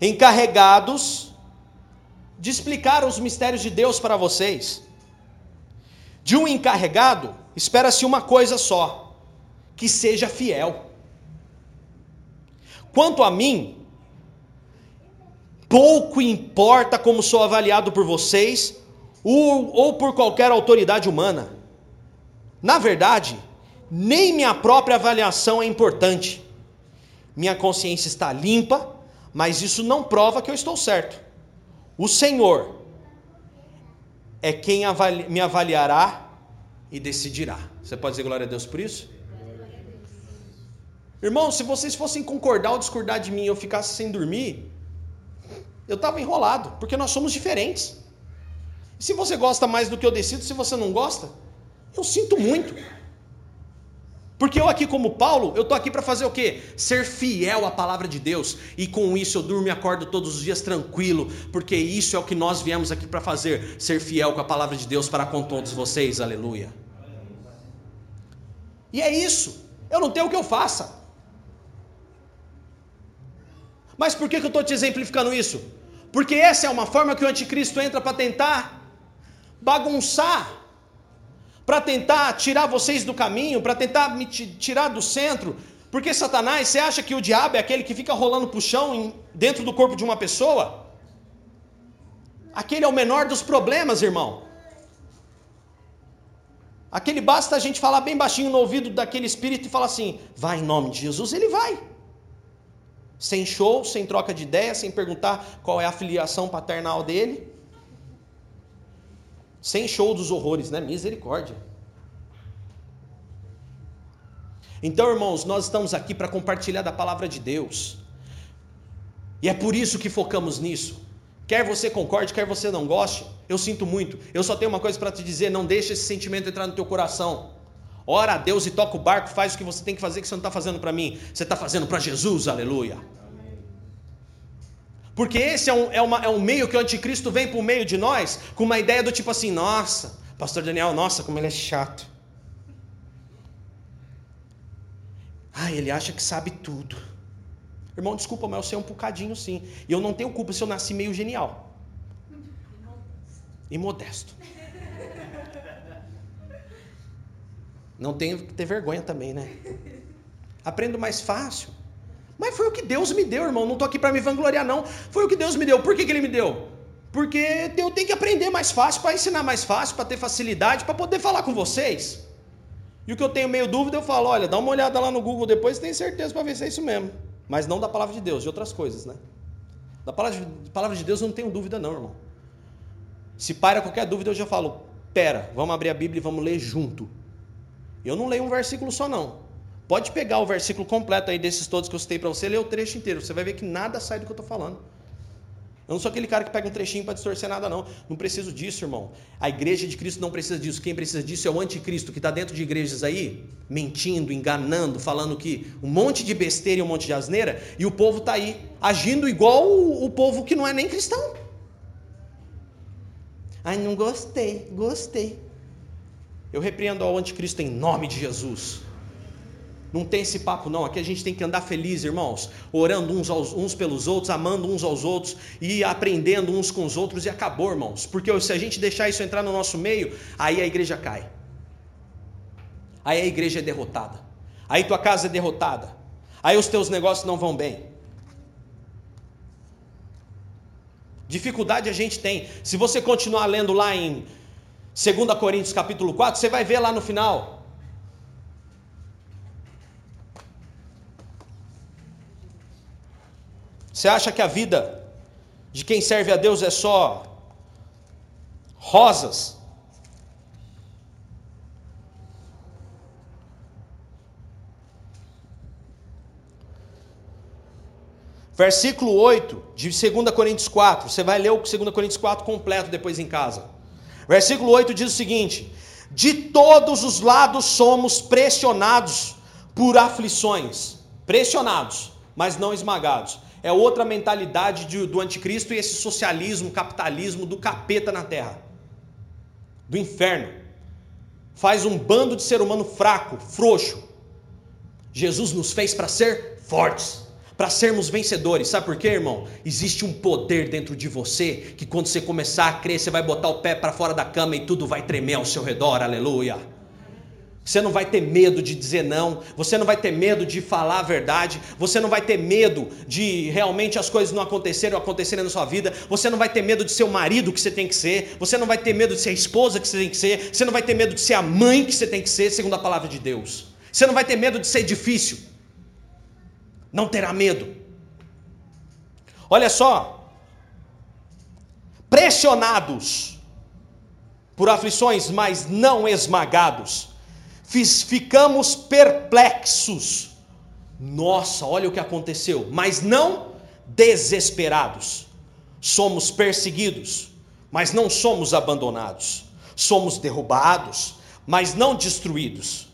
encarregados de explicar os mistérios de Deus para vocês. De um encarregado, espera-se uma coisa só: que seja fiel. Quanto a mim, pouco importa como sou avaliado por vocês ou, ou por qualquer autoridade humana. Na verdade, nem minha própria avaliação é importante. Minha consciência está limpa, mas isso não prova que eu estou certo. O Senhor é quem avali me avaliará e decidirá. Você pode dizer glória a Deus por isso? Irmão, se vocês fossem concordar ou discordar de mim e eu ficasse sem dormir, eu estava enrolado, porque nós somos diferentes. Se você gosta mais do que eu decido, se você não gosta, eu sinto muito. Porque eu aqui como Paulo, eu tô aqui para fazer o quê? Ser fiel à palavra de Deus. E com isso eu durmo e acordo todos os dias tranquilo, porque isso é o que nós viemos aqui para fazer, ser fiel com a palavra de Deus para com todos vocês. Aleluia. E é isso. Eu não tenho o que eu faça. Mas por que, que eu estou te exemplificando isso? Porque essa é uma forma que o anticristo entra para tentar bagunçar para tentar tirar vocês do caminho, para tentar me tirar do centro. Porque Satanás, você acha que o diabo é aquele que fica rolando para o chão dentro do corpo de uma pessoa? Aquele é o menor dos problemas, irmão. Aquele basta a gente falar bem baixinho no ouvido daquele espírito e falar assim: vai em nome de Jesus, ele vai. Sem show, sem troca de ideia, sem perguntar qual é a filiação paternal dele. Sem show dos horrores, né? Misericórdia. Então, irmãos, nós estamos aqui para compartilhar da palavra de Deus. E é por isso que focamos nisso. Quer você concorde, quer você não goste, eu sinto muito. Eu só tenho uma coisa para te dizer: não deixe esse sentimento entrar no teu coração. Ora a Deus e toca o barco, faz o que você tem que fazer, que você não está fazendo para mim, você está fazendo para Jesus, aleluia. Porque esse é um, é, uma, é um meio que o anticristo vem o meio de nós com uma ideia do tipo assim: nossa, Pastor Daniel, nossa, como ele é chato. Ah, ele acha que sabe tudo. Irmão, desculpa, mas eu sei um bocadinho sim. E eu não tenho culpa se eu nasci meio genial. E modesto. Não tenho que ter vergonha também, né? Aprendo mais fácil. Mas foi o que Deus me deu, irmão. Não estou aqui para me vangloriar, não. Foi o que Deus me deu. Por que, que Ele me deu? Porque eu tenho que aprender mais fácil, para ensinar mais fácil, para ter facilidade, para poder falar com vocês. E o que eu tenho meio dúvida, eu falo: olha, dá uma olhada lá no Google depois, tem certeza para ver se é isso mesmo. Mas não da palavra de Deus, de outras coisas, né? Da palavra de, Deus eu não tenho dúvida, não, irmão. Se para qualquer dúvida, eu já falo: pera, vamos abrir a Bíblia e vamos ler junto. Eu não leio um versículo só, não. Pode pegar o versículo completo aí desses todos que eu citei para você, ler o trecho inteiro. Você vai ver que nada sai do que eu estou falando. Eu não sou aquele cara que pega um trechinho para distorcer nada, não. Não preciso disso, irmão. A igreja de Cristo não precisa disso. Quem precisa disso é o anticristo que está dentro de igrejas aí, mentindo, enganando, falando que um monte de besteira e um monte de asneira, e o povo está aí agindo igual o, o povo que não é nem cristão. Ai, não gostei, gostei. Eu repreendo ao anticristo em nome de Jesus. Não tem esse papo, não. Aqui a gente tem que andar feliz, irmãos, orando uns, aos, uns pelos outros, amando uns aos outros e aprendendo uns com os outros, e acabou, irmãos. Porque se a gente deixar isso entrar no nosso meio, aí a igreja cai. Aí a igreja é derrotada. Aí tua casa é derrotada. Aí os teus negócios não vão bem. Dificuldade a gente tem. Se você continuar lendo lá em 2 Coríntios capítulo 4, você vai ver lá no final. Você acha que a vida de quem serve a Deus é só rosas? Versículo 8 de 2 Coríntios 4. Você vai ler o 2 Coríntios 4 completo depois em casa. Versículo 8 diz o seguinte: De todos os lados somos pressionados por aflições. Pressionados, mas não esmagados. É outra mentalidade de, do anticristo e esse socialismo, capitalismo do capeta na terra. Do inferno. Faz um bando de ser humano fraco, frouxo. Jesus nos fez para ser fortes para sermos vencedores. Sabe por quê, irmão? Existe um poder dentro de você que quando você começar a crer, você vai botar o pé para fora da cama e tudo vai tremer ao seu redor. Aleluia. Você não vai ter medo de dizer não, você não vai ter medo de falar a verdade, você não vai ter medo de realmente as coisas não acontecerem ou acontecerem na sua vida, você não vai ter medo de ser o marido que você tem que ser, você não vai ter medo de ser a esposa que você tem que ser, você não vai ter medo de ser a mãe que você tem que ser, segundo a palavra de Deus. Você não vai ter medo de ser difícil não terá medo. Olha só, pressionados por aflições, mas não esmagados, ficamos perplexos. Nossa, olha o que aconteceu, mas não desesperados. Somos perseguidos, mas não somos abandonados. Somos derrubados, mas não destruídos.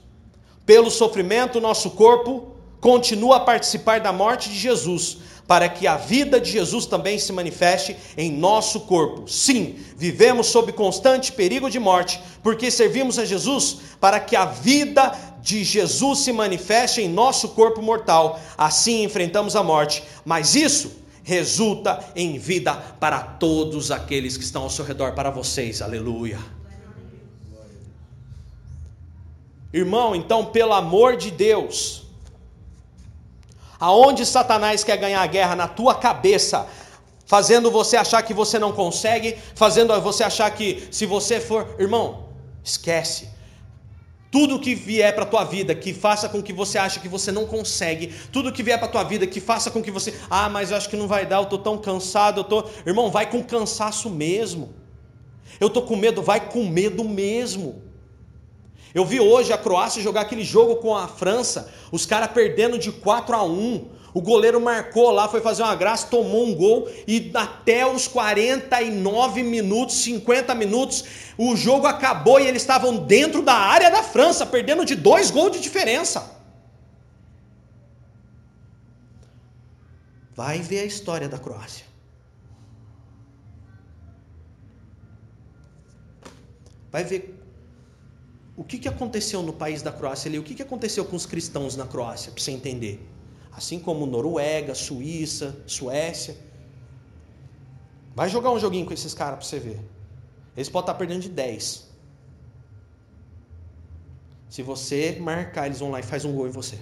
Pelo sofrimento, nosso corpo continua a participar da morte de Jesus, para que a vida de Jesus também se manifeste em nosso corpo. Sim, vivemos sob constante perigo de morte, porque servimos a Jesus para que a vida de Jesus se manifeste em nosso corpo mortal. Assim enfrentamos a morte, mas isso resulta em vida para todos aqueles que estão ao seu redor, para vocês. Aleluia. Irmão, então, pelo amor de Deus, Aonde Satanás quer ganhar a guerra? Na tua cabeça. Fazendo você achar que você não consegue, fazendo você achar que se você for. Irmão, esquece. Tudo que vier para tua vida que faça com que você ache que você não consegue, tudo que vier para tua vida que faça com que você, ah, mas eu acho que não vai dar, eu estou tão cansado, eu tô, irmão, vai com cansaço mesmo. Eu estou com medo, vai com medo mesmo. Eu vi hoje a Croácia jogar aquele jogo com a França, os caras perdendo de 4 a 1. O goleiro marcou lá, foi fazer uma graça, tomou um gol e até os 49 minutos, 50 minutos, o jogo acabou e eles estavam dentro da área da França, perdendo de dois gols de diferença. Vai ver a história da Croácia. Vai ver o que, que aconteceu no país da Croácia ali? O que, que aconteceu com os cristãos na Croácia, para você entender? Assim como Noruega, Suíça, Suécia. Vai jogar um joguinho com esses caras para você ver. Eles podem estar perdendo de 10. Se você marcar, eles vão lá e faz um gol em você.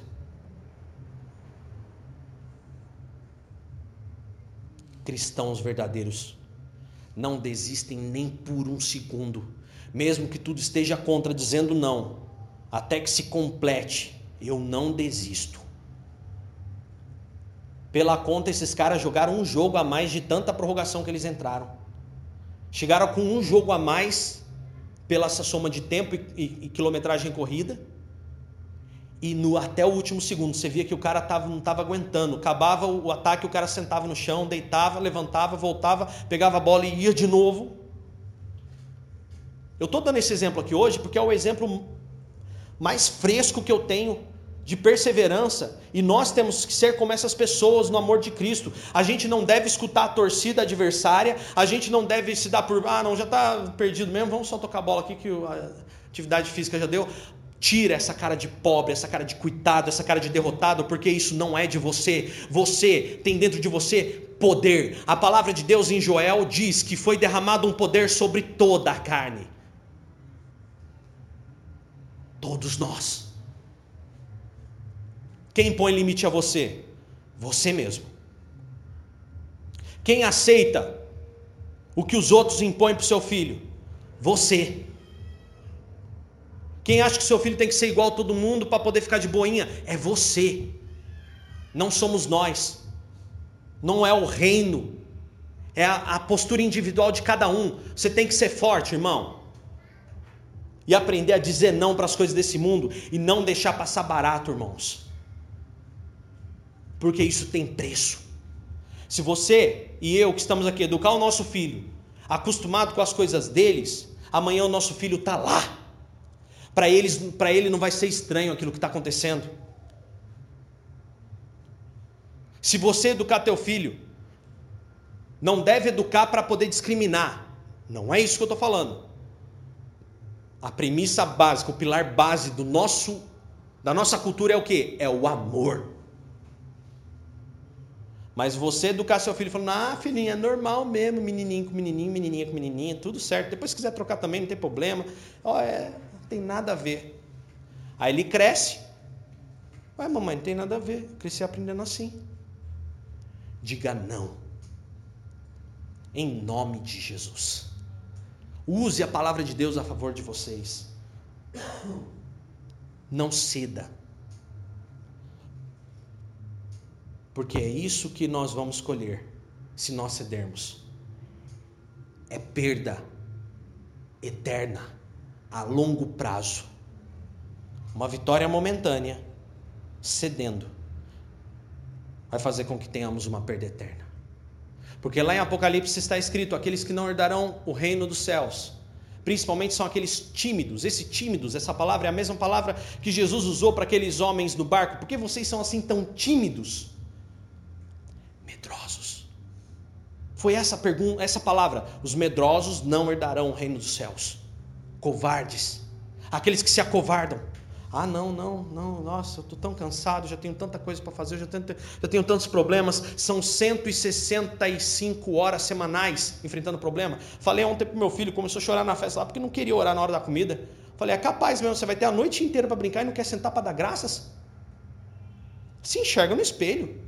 Cristãos verdadeiros não desistem nem por um segundo mesmo que tudo esteja contra, dizendo não, até que se complete, eu não desisto. Pela conta, esses caras jogaram um jogo a mais de tanta prorrogação que eles entraram. Chegaram com um jogo a mais pela essa soma de tempo e, e, e quilometragem corrida. E no, até o último segundo, você via que o cara tava, não estava aguentando. Acabava o, o ataque, o cara sentava no chão, deitava, levantava, voltava, pegava a bola e ia de novo. Eu estou dando esse exemplo aqui hoje porque é o exemplo mais fresco que eu tenho de perseverança e nós temos que ser como essas pessoas no amor de Cristo. A gente não deve escutar a torcida adversária, a gente não deve se dar por, ah, não, já está perdido mesmo, vamos só tocar a bola aqui que a atividade física já deu. Tira essa cara de pobre, essa cara de coitado, essa cara de derrotado, porque isso não é de você. Você tem dentro de você poder. A palavra de Deus em Joel diz que foi derramado um poder sobre toda a carne. Todos nós. Quem põe limite a você? Você mesmo. Quem aceita o que os outros impõem para o seu filho? Você. Quem acha que seu filho tem que ser igual a todo mundo para poder ficar de boinha? É você. Não somos nós. Não é o reino. É a, a postura individual de cada um. Você tem que ser forte, irmão e aprender a dizer não para as coisas desse mundo e não deixar passar barato, irmãos. Porque isso tem preço. Se você e eu que estamos aqui educar o nosso filho, acostumado com as coisas deles, amanhã o nosso filho está lá. Para ele não vai ser estranho aquilo que está acontecendo. Se você educar teu filho, não deve educar para poder discriminar. Não é isso que eu estou falando. A premissa básica, o pilar base do nosso, da nossa cultura é o que? É o amor. Mas você educar seu filho falando, ah, filhinha, é normal mesmo, menininho com menininho, menininha com menininha, tudo certo. Depois se quiser trocar também, não tem problema. Oh, é, não tem nada a ver. Aí ele cresce. Ué, mamãe, não tem nada a ver. Eu cresci aprendendo assim. Diga não. Em nome de Jesus. Use a palavra de Deus a favor de vocês. Não ceda. Porque é isso que nós vamos colher se nós cedermos. É perda eterna, a longo prazo. Uma vitória momentânea, cedendo, vai fazer com que tenhamos uma perda eterna. Porque lá em Apocalipse está escrito: aqueles que não herdarão o reino dos céus, principalmente são aqueles tímidos. Esse tímidos, essa palavra é a mesma palavra que Jesus usou para aqueles homens no barco. Por que vocês são assim tão tímidos? Medrosos. Foi essa pergunta, essa palavra: os medrosos não herdarão o reino dos céus. Covardes, aqueles que se acovardam. Ah, não, não, não, nossa, eu estou tão cansado, já tenho tanta coisa para fazer, já tenho, já tenho tantos problemas. São 165 horas semanais enfrentando problema. Falei ontem para meu filho, começou a chorar na festa lá porque não queria orar na hora da comida. Falei, é capaz mesmo, você vai ter a noite inteira para brincar e não quer sentar para dar graças? Se enxerga no espelho.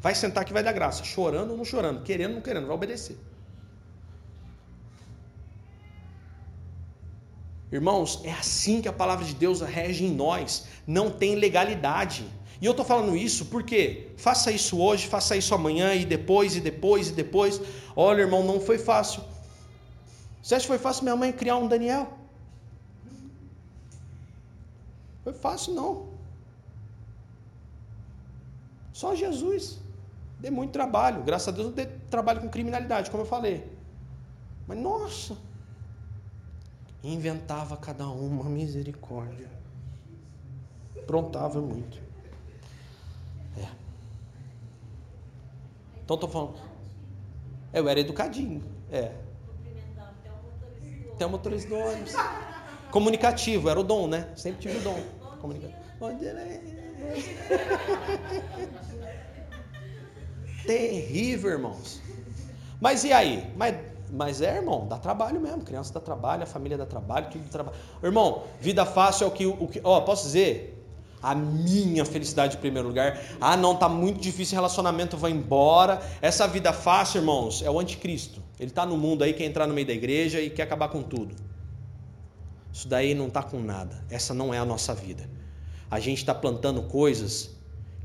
Vai sentar que vai dar graça, chorando ou não chorando, querendo ou não querendo, vai obedecer. Irmãos, é assim que a palavra de Deus rege em nós. Não tem legalidade. E eu estou falando isso porque faça isso hoje, faça isso amanhã e depois, e depois, e depois. Olha, irmão, não foi fácil. Você acha que foi fácil minha mãe criar um Daniel? Foi fácil, não. Só Jesus. Deu muito trabalho. Graças a Deus não dei trabalho com criminalidade, como eu falei. Mas, nossa, inventava cada uma misericórdia. Prontava muito. É. Então estou falando. Eu era educadinho. É. Até o motorista do ônibus. Comunicativo, era o dom, né? Sempre tive o dom. Comunicativo. Terrível, irmãos. Mas e aí? Mas mas é, irmão, dá trabalho mesmo. Criança dá trabalho, a família dá trabalho, tudo dá trabalho. Irmão, vida fácil é o que. O que ó, posso dizer? A minha felicidade em primeiro lugar. Ah, não, tá muito difícil, relacionamento vai embora. Essa vida fácil, irmãos, é o anticristo. Ele está no mundo aí, quer entrar no meio da igreja e quer acabar com tudo. Isso daí não está com nada. Essa não é a nossa vida. A gente está plantando coisas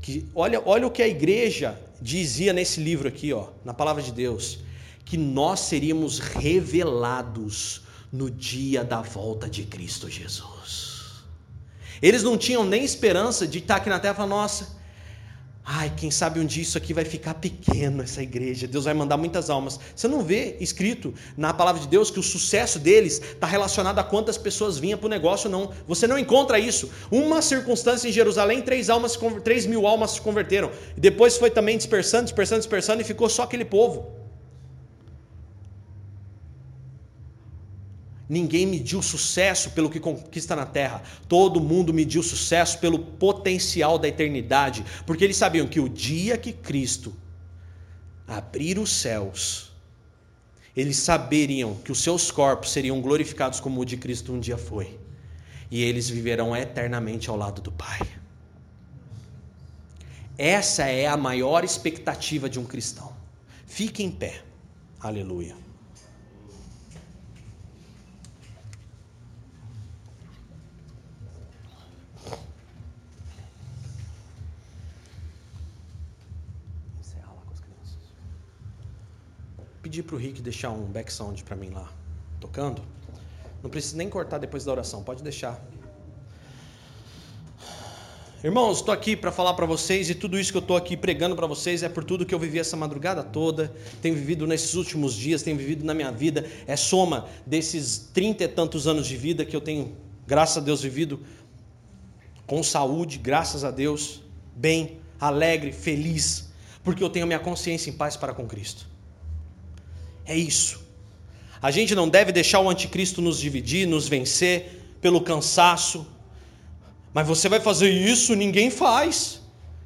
que. Olha, olha o que a igreja dizia nesse livro aqui, ó, na palavra de Deus que nós seríamos revelados no dia da volta de Cristo Jesus. Eles não tinham nem esperança de estar aqui na terra e falar, nossa, ai, quem sabe um dia isso aqui vai ficar pequeno, essa igreja, Deus vai mandar muitas almas. Você não vê escrito na palavra de Deus que o sucesso deles está relacionado a quantas pessoas vinham para o negócio, não. Você não encontra isso. Uma circunstância em Jerusalém, três, almas, três mil almas se converteram. Depois foi também dispersando, dispersando, dispersando, e ficou só aquele povo. Ninguém mediu sucesso pelo que conquista na terra. Todo mundo mediu sucesso pelo potencial da eternidade, porque eles sabiam que o dia que Cristo abrir os céus, eles saberiam que os seus corpos seriam glorificados como o de Cristo um dia foi, e eles viverão eternamente ao lado do Pai. Essa é a maior expectativa de um cristão. Fique em pé. Aleluia. Pedir para o Rick deixar um back sound para mim lá, tocando. Não precisa nem cortar depois da oração, pode deixar. Irmãos, estou aqui para falar para vocês e tudo isso que eu estou aqui pregando para vocês é por tudo que eu vivi essa madrugada toda, tenho vivido nesses últimos dias, tenho vivido na minha vida, é soma desses trinta e tantos anos de vida que eu tenho, graças a Deus, vivido com saúde, graças a Deus, bem, alegre, feliz, porque eu tenho minha consciência em paz para com Cristo. É isso. A gente não deve deixar o anticristo nos dividir, nos vencer pelo cansaço, mas você vai fazer isso? Ninguém faz.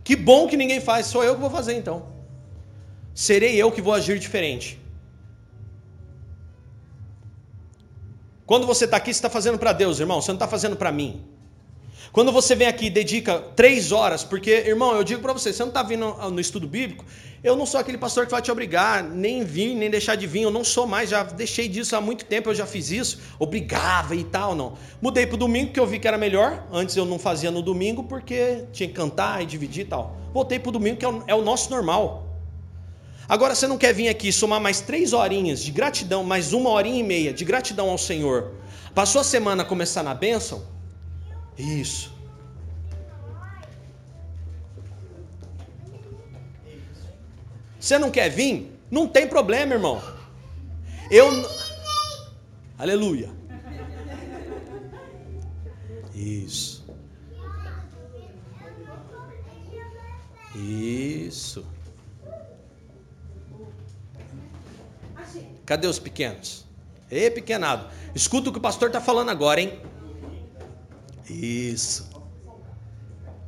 Que bom que ninguém faz, sou eu que vou fazer então. Serei eu que vou agir diferente. Quando você está aqui, você está fazendo para Deus, irmão, você não está fazendo para mim. Quando você vem aqui e dedica três horas, porque, irmão, eu digo para você, você não está vindo no estudo bíblico, eu não sou aquele pastor que vai te obrigar, nem vir, nem deixar de vir, eu não sou mais, já deixei disso há muito tempo, eu já fiz isso, obrigava e tal, não. Mudei para o domingo, porque eu vi que era melhor, antes eu não fazia no domingo, porque tinha que cantar e dividir e tal. Voltei para o domingo, que é o, é nosso normal. Agora você não quer vir aqui somar mais três horinhas de gratidão, mais uma horinha e meia de gratidão ao Senhor, para sua semana começar na bênção? Isso. Você não quer vir? Não tem problema, irmão. Eu. Aleluia. Isso. Isso. Cadê os pequenos? Ei, pequenado. Escuta o que o pastor está falando agora, hein? Isso.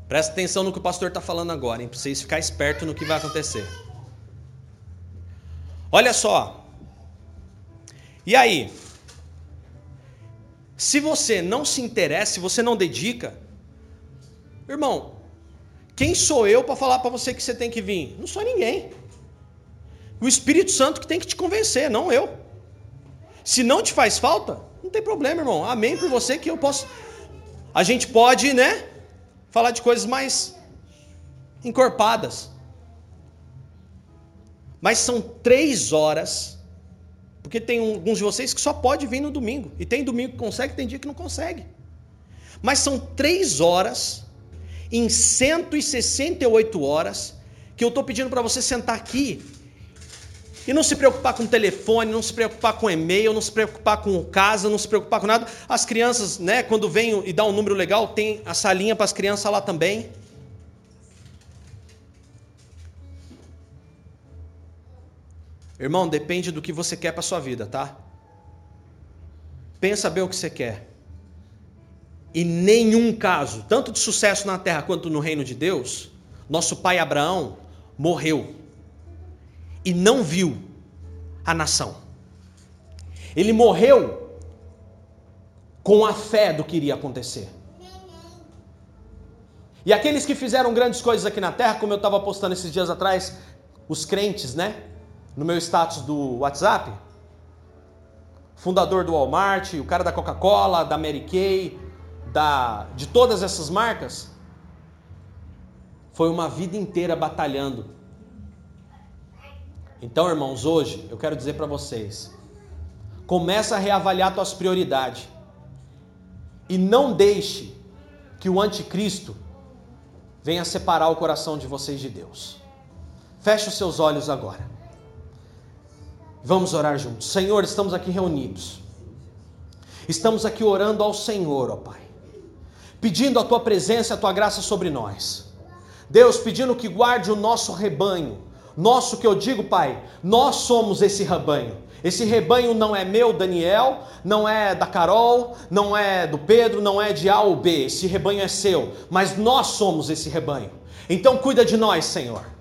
Presta atenção no que o pastor está falando agora, hein? Para vocês ficar esperto no que vai acontecer. Olha só. E aí? Se você não se interessa, se você não dedica, irmão, quem sou eu para falar para você que você tem que vir? Não sou ninguém. O Espírito Santo que tem que te convencer, não eu. Se não te faz falta, não tem problema, irmão. Amém por você que eu posso a gente pode, né, falar de coisas mais encorpadas. Mas são três horas, porque tem alguns de vocês que só pode vir no domingo. E tem domingo que consegue, tem dia que não consegue. Mas são três horas, em 168 horas, que eu estou pedindo para você sentar aqui e não se preocupar com telefone, não se preocupar com e-mail, não se preocupar com casa, não se preocupar com nada. As crianças, né, quando vêm e dá um número legal, tem a salinha para as crianças lá também. Irmão, depende do que você quer para sua vida, tá? Pensa bem o que você quer. E nenhum caso, tanto de sucesso na terra quanto no reino de Deus, nosso pai Abraão morreu e não viu a nação. Ele morreu com a fé do que iria acontecer. E aqueles que fizeram grandes coisas aqui na terra, como eu estava postando esses dias atrás, os crentes, né? No meu status do WhatsApp, fundador do Walmart, o cara da Coca-Cola, da Mary Kay, da, de todas essas marcas, foi uma vida inteira batalhando então, irmãos, hoje eu quero dizer para vocês: começa a reavaliar suas prioridades e não deixe que o anticristo venha separar o coração de vocês de Deus. Feche os seus olhos agora. Vamos orar juntos. Senhor, estamos aqui reunidos. Estamos aqui orando ao Senhor, ó Pai. Pedindo a tua presença, a tua graça sobre nós. Deus, pedindo que guarde o nosso rebanho nosso que eu digo, Pai, nós somos esse rebanho. Esse rebanho não é meu, Daniel, não é da Carol, não é do Pedro, não é de A ou B. Esse rebanho é seu, mas nós somos esse rebanho. Então cuida de nós, Senhor.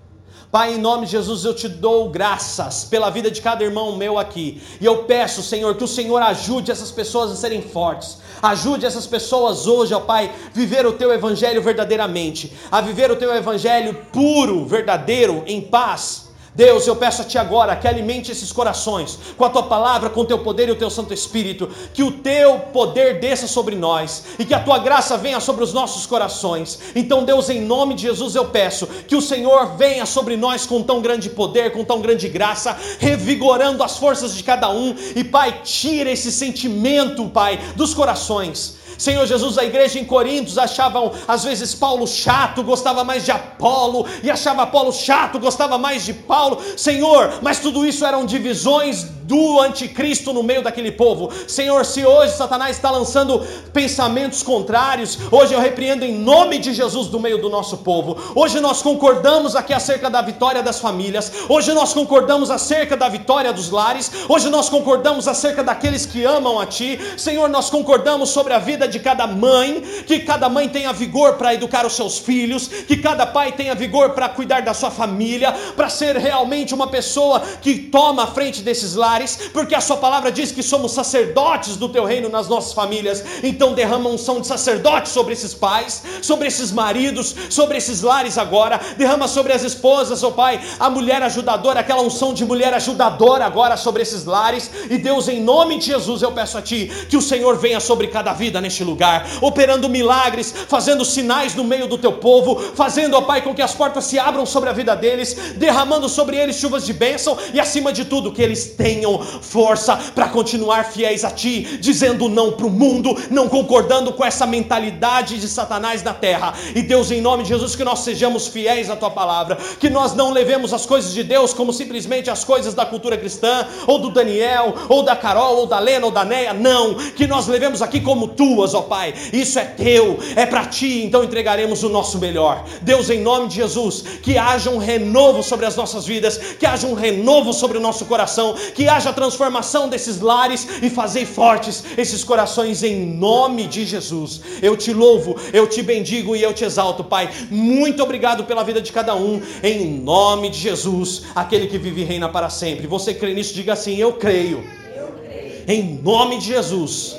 Pai, em nome de Jesus, eu te dou graças pela vida de cada irmão meu aqui. E eu peço, Senhor, que o Senhor ajude essas pessoas a serem fortes. Ajude essas pessoas hoje, ó Pai, viver o teu evangelho verdadeiramente, a viver o teu evangelho puro, verdadeiro, em paz Deus, eu peço a Ti agora que alimente esses corações com a Tua palavra, com o Teu poder e o Teu Santo Espírito, que o Teu poder desça sobre nós e que a Tua graça venha sobre os nossos corações. Então, Deus, em nome de Jesus, eu peço que o Senhor venha sobre nós com tão grande poder, com tão grande graça, revigorando as forças de cada um. E, Pai, tira esse sentimento, Pai, dos corações Senhor Jesus, a igreja em Corintos achavam às vezes Paulo chato, gostava mais de Apolo, e achava Apolo chato, gostava mais de Paulo. Senhor, mas tudo isso eram divisões do anticristo no meio daquele povo. Senhor, se hoje Satanás está lançando pensamentos contrários, hoje eu repreendo em nome de Jesus do meio do nosso povo. Hoje nós concordamos aqui acerca da vitória das famílias. Hoje nós concordamos acerca da vitória dos lares. Hoje nós concordamos acerca daqueles que amam a Ti. Senhor, nós concordamos sobre a vida de cada mãe, que cada mãe tenha vigor para educar os seus filhos, que cada pai tenha vigor para cuidar da sua família, para ser realmente uma pessoa que toma a frente desses lares, porque a Sua palavra diz que somos sacerdotes do Teu reino nas nossas famílias. Então derrama unção de sacerdote sobre esses pais, sobre esses maridos, sobre esses lares agora. Derrama sobre as esposas, ó oh Pai, a mulher ajudadora, aquela unção de mulher ajudadora agora sobre esses lares. E Deus, em nome de Jesus, eu peço a Ti que o Senhor venha sobre cada vida neste lugar, operando milagres, fazendo sinais no meio do Teu povo, fazendo, ó Pai, com que as portas se abram sobre a vida deles, derramando sobre eles chuvas de bênção e, acima de tudo, que eles tenham força para continuar fiéis a Ti, dizendo não para o mundo, não concordando com essa mentalidade de Satanás na terra. E Deus, em nome de Jesus, que nós sejamos fiéis à Tua palavra, que nós não levemos as coisas de Deus como simplesmente as coisas da cultura cristã, ou do Daniel, ou da Carol, ou da Lena, ou da Neia, não, que nós levemos aqui como Tuas, ó Pai, isso é Teu, é para Ti, então entregaremos o nosso melhor. Deus, em nome de Jesus, que haja um renovo sobre as nossas vidas, que haja um renovo sobre o nosso coração, que haja transformação desses lares e fazer fortes esses corações em nome de Jesus. Eu te louvo, eu te bendigo e eu te exalto, Pai. Muito obrigado pela vida de cada um, em nome de Jesus, aquele que vive e reina para sempre. Você crê nisso? Diga assim: Eu creio. Eu creio. Em nome de Jesus.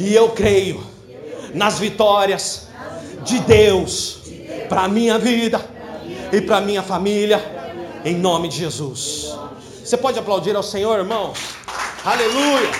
E eu creio nas vitórias de Deus para a minha vida e para a minha família, em nome de Jesus. Você pode aplaudir ao Senhor, irmão? Aleluia!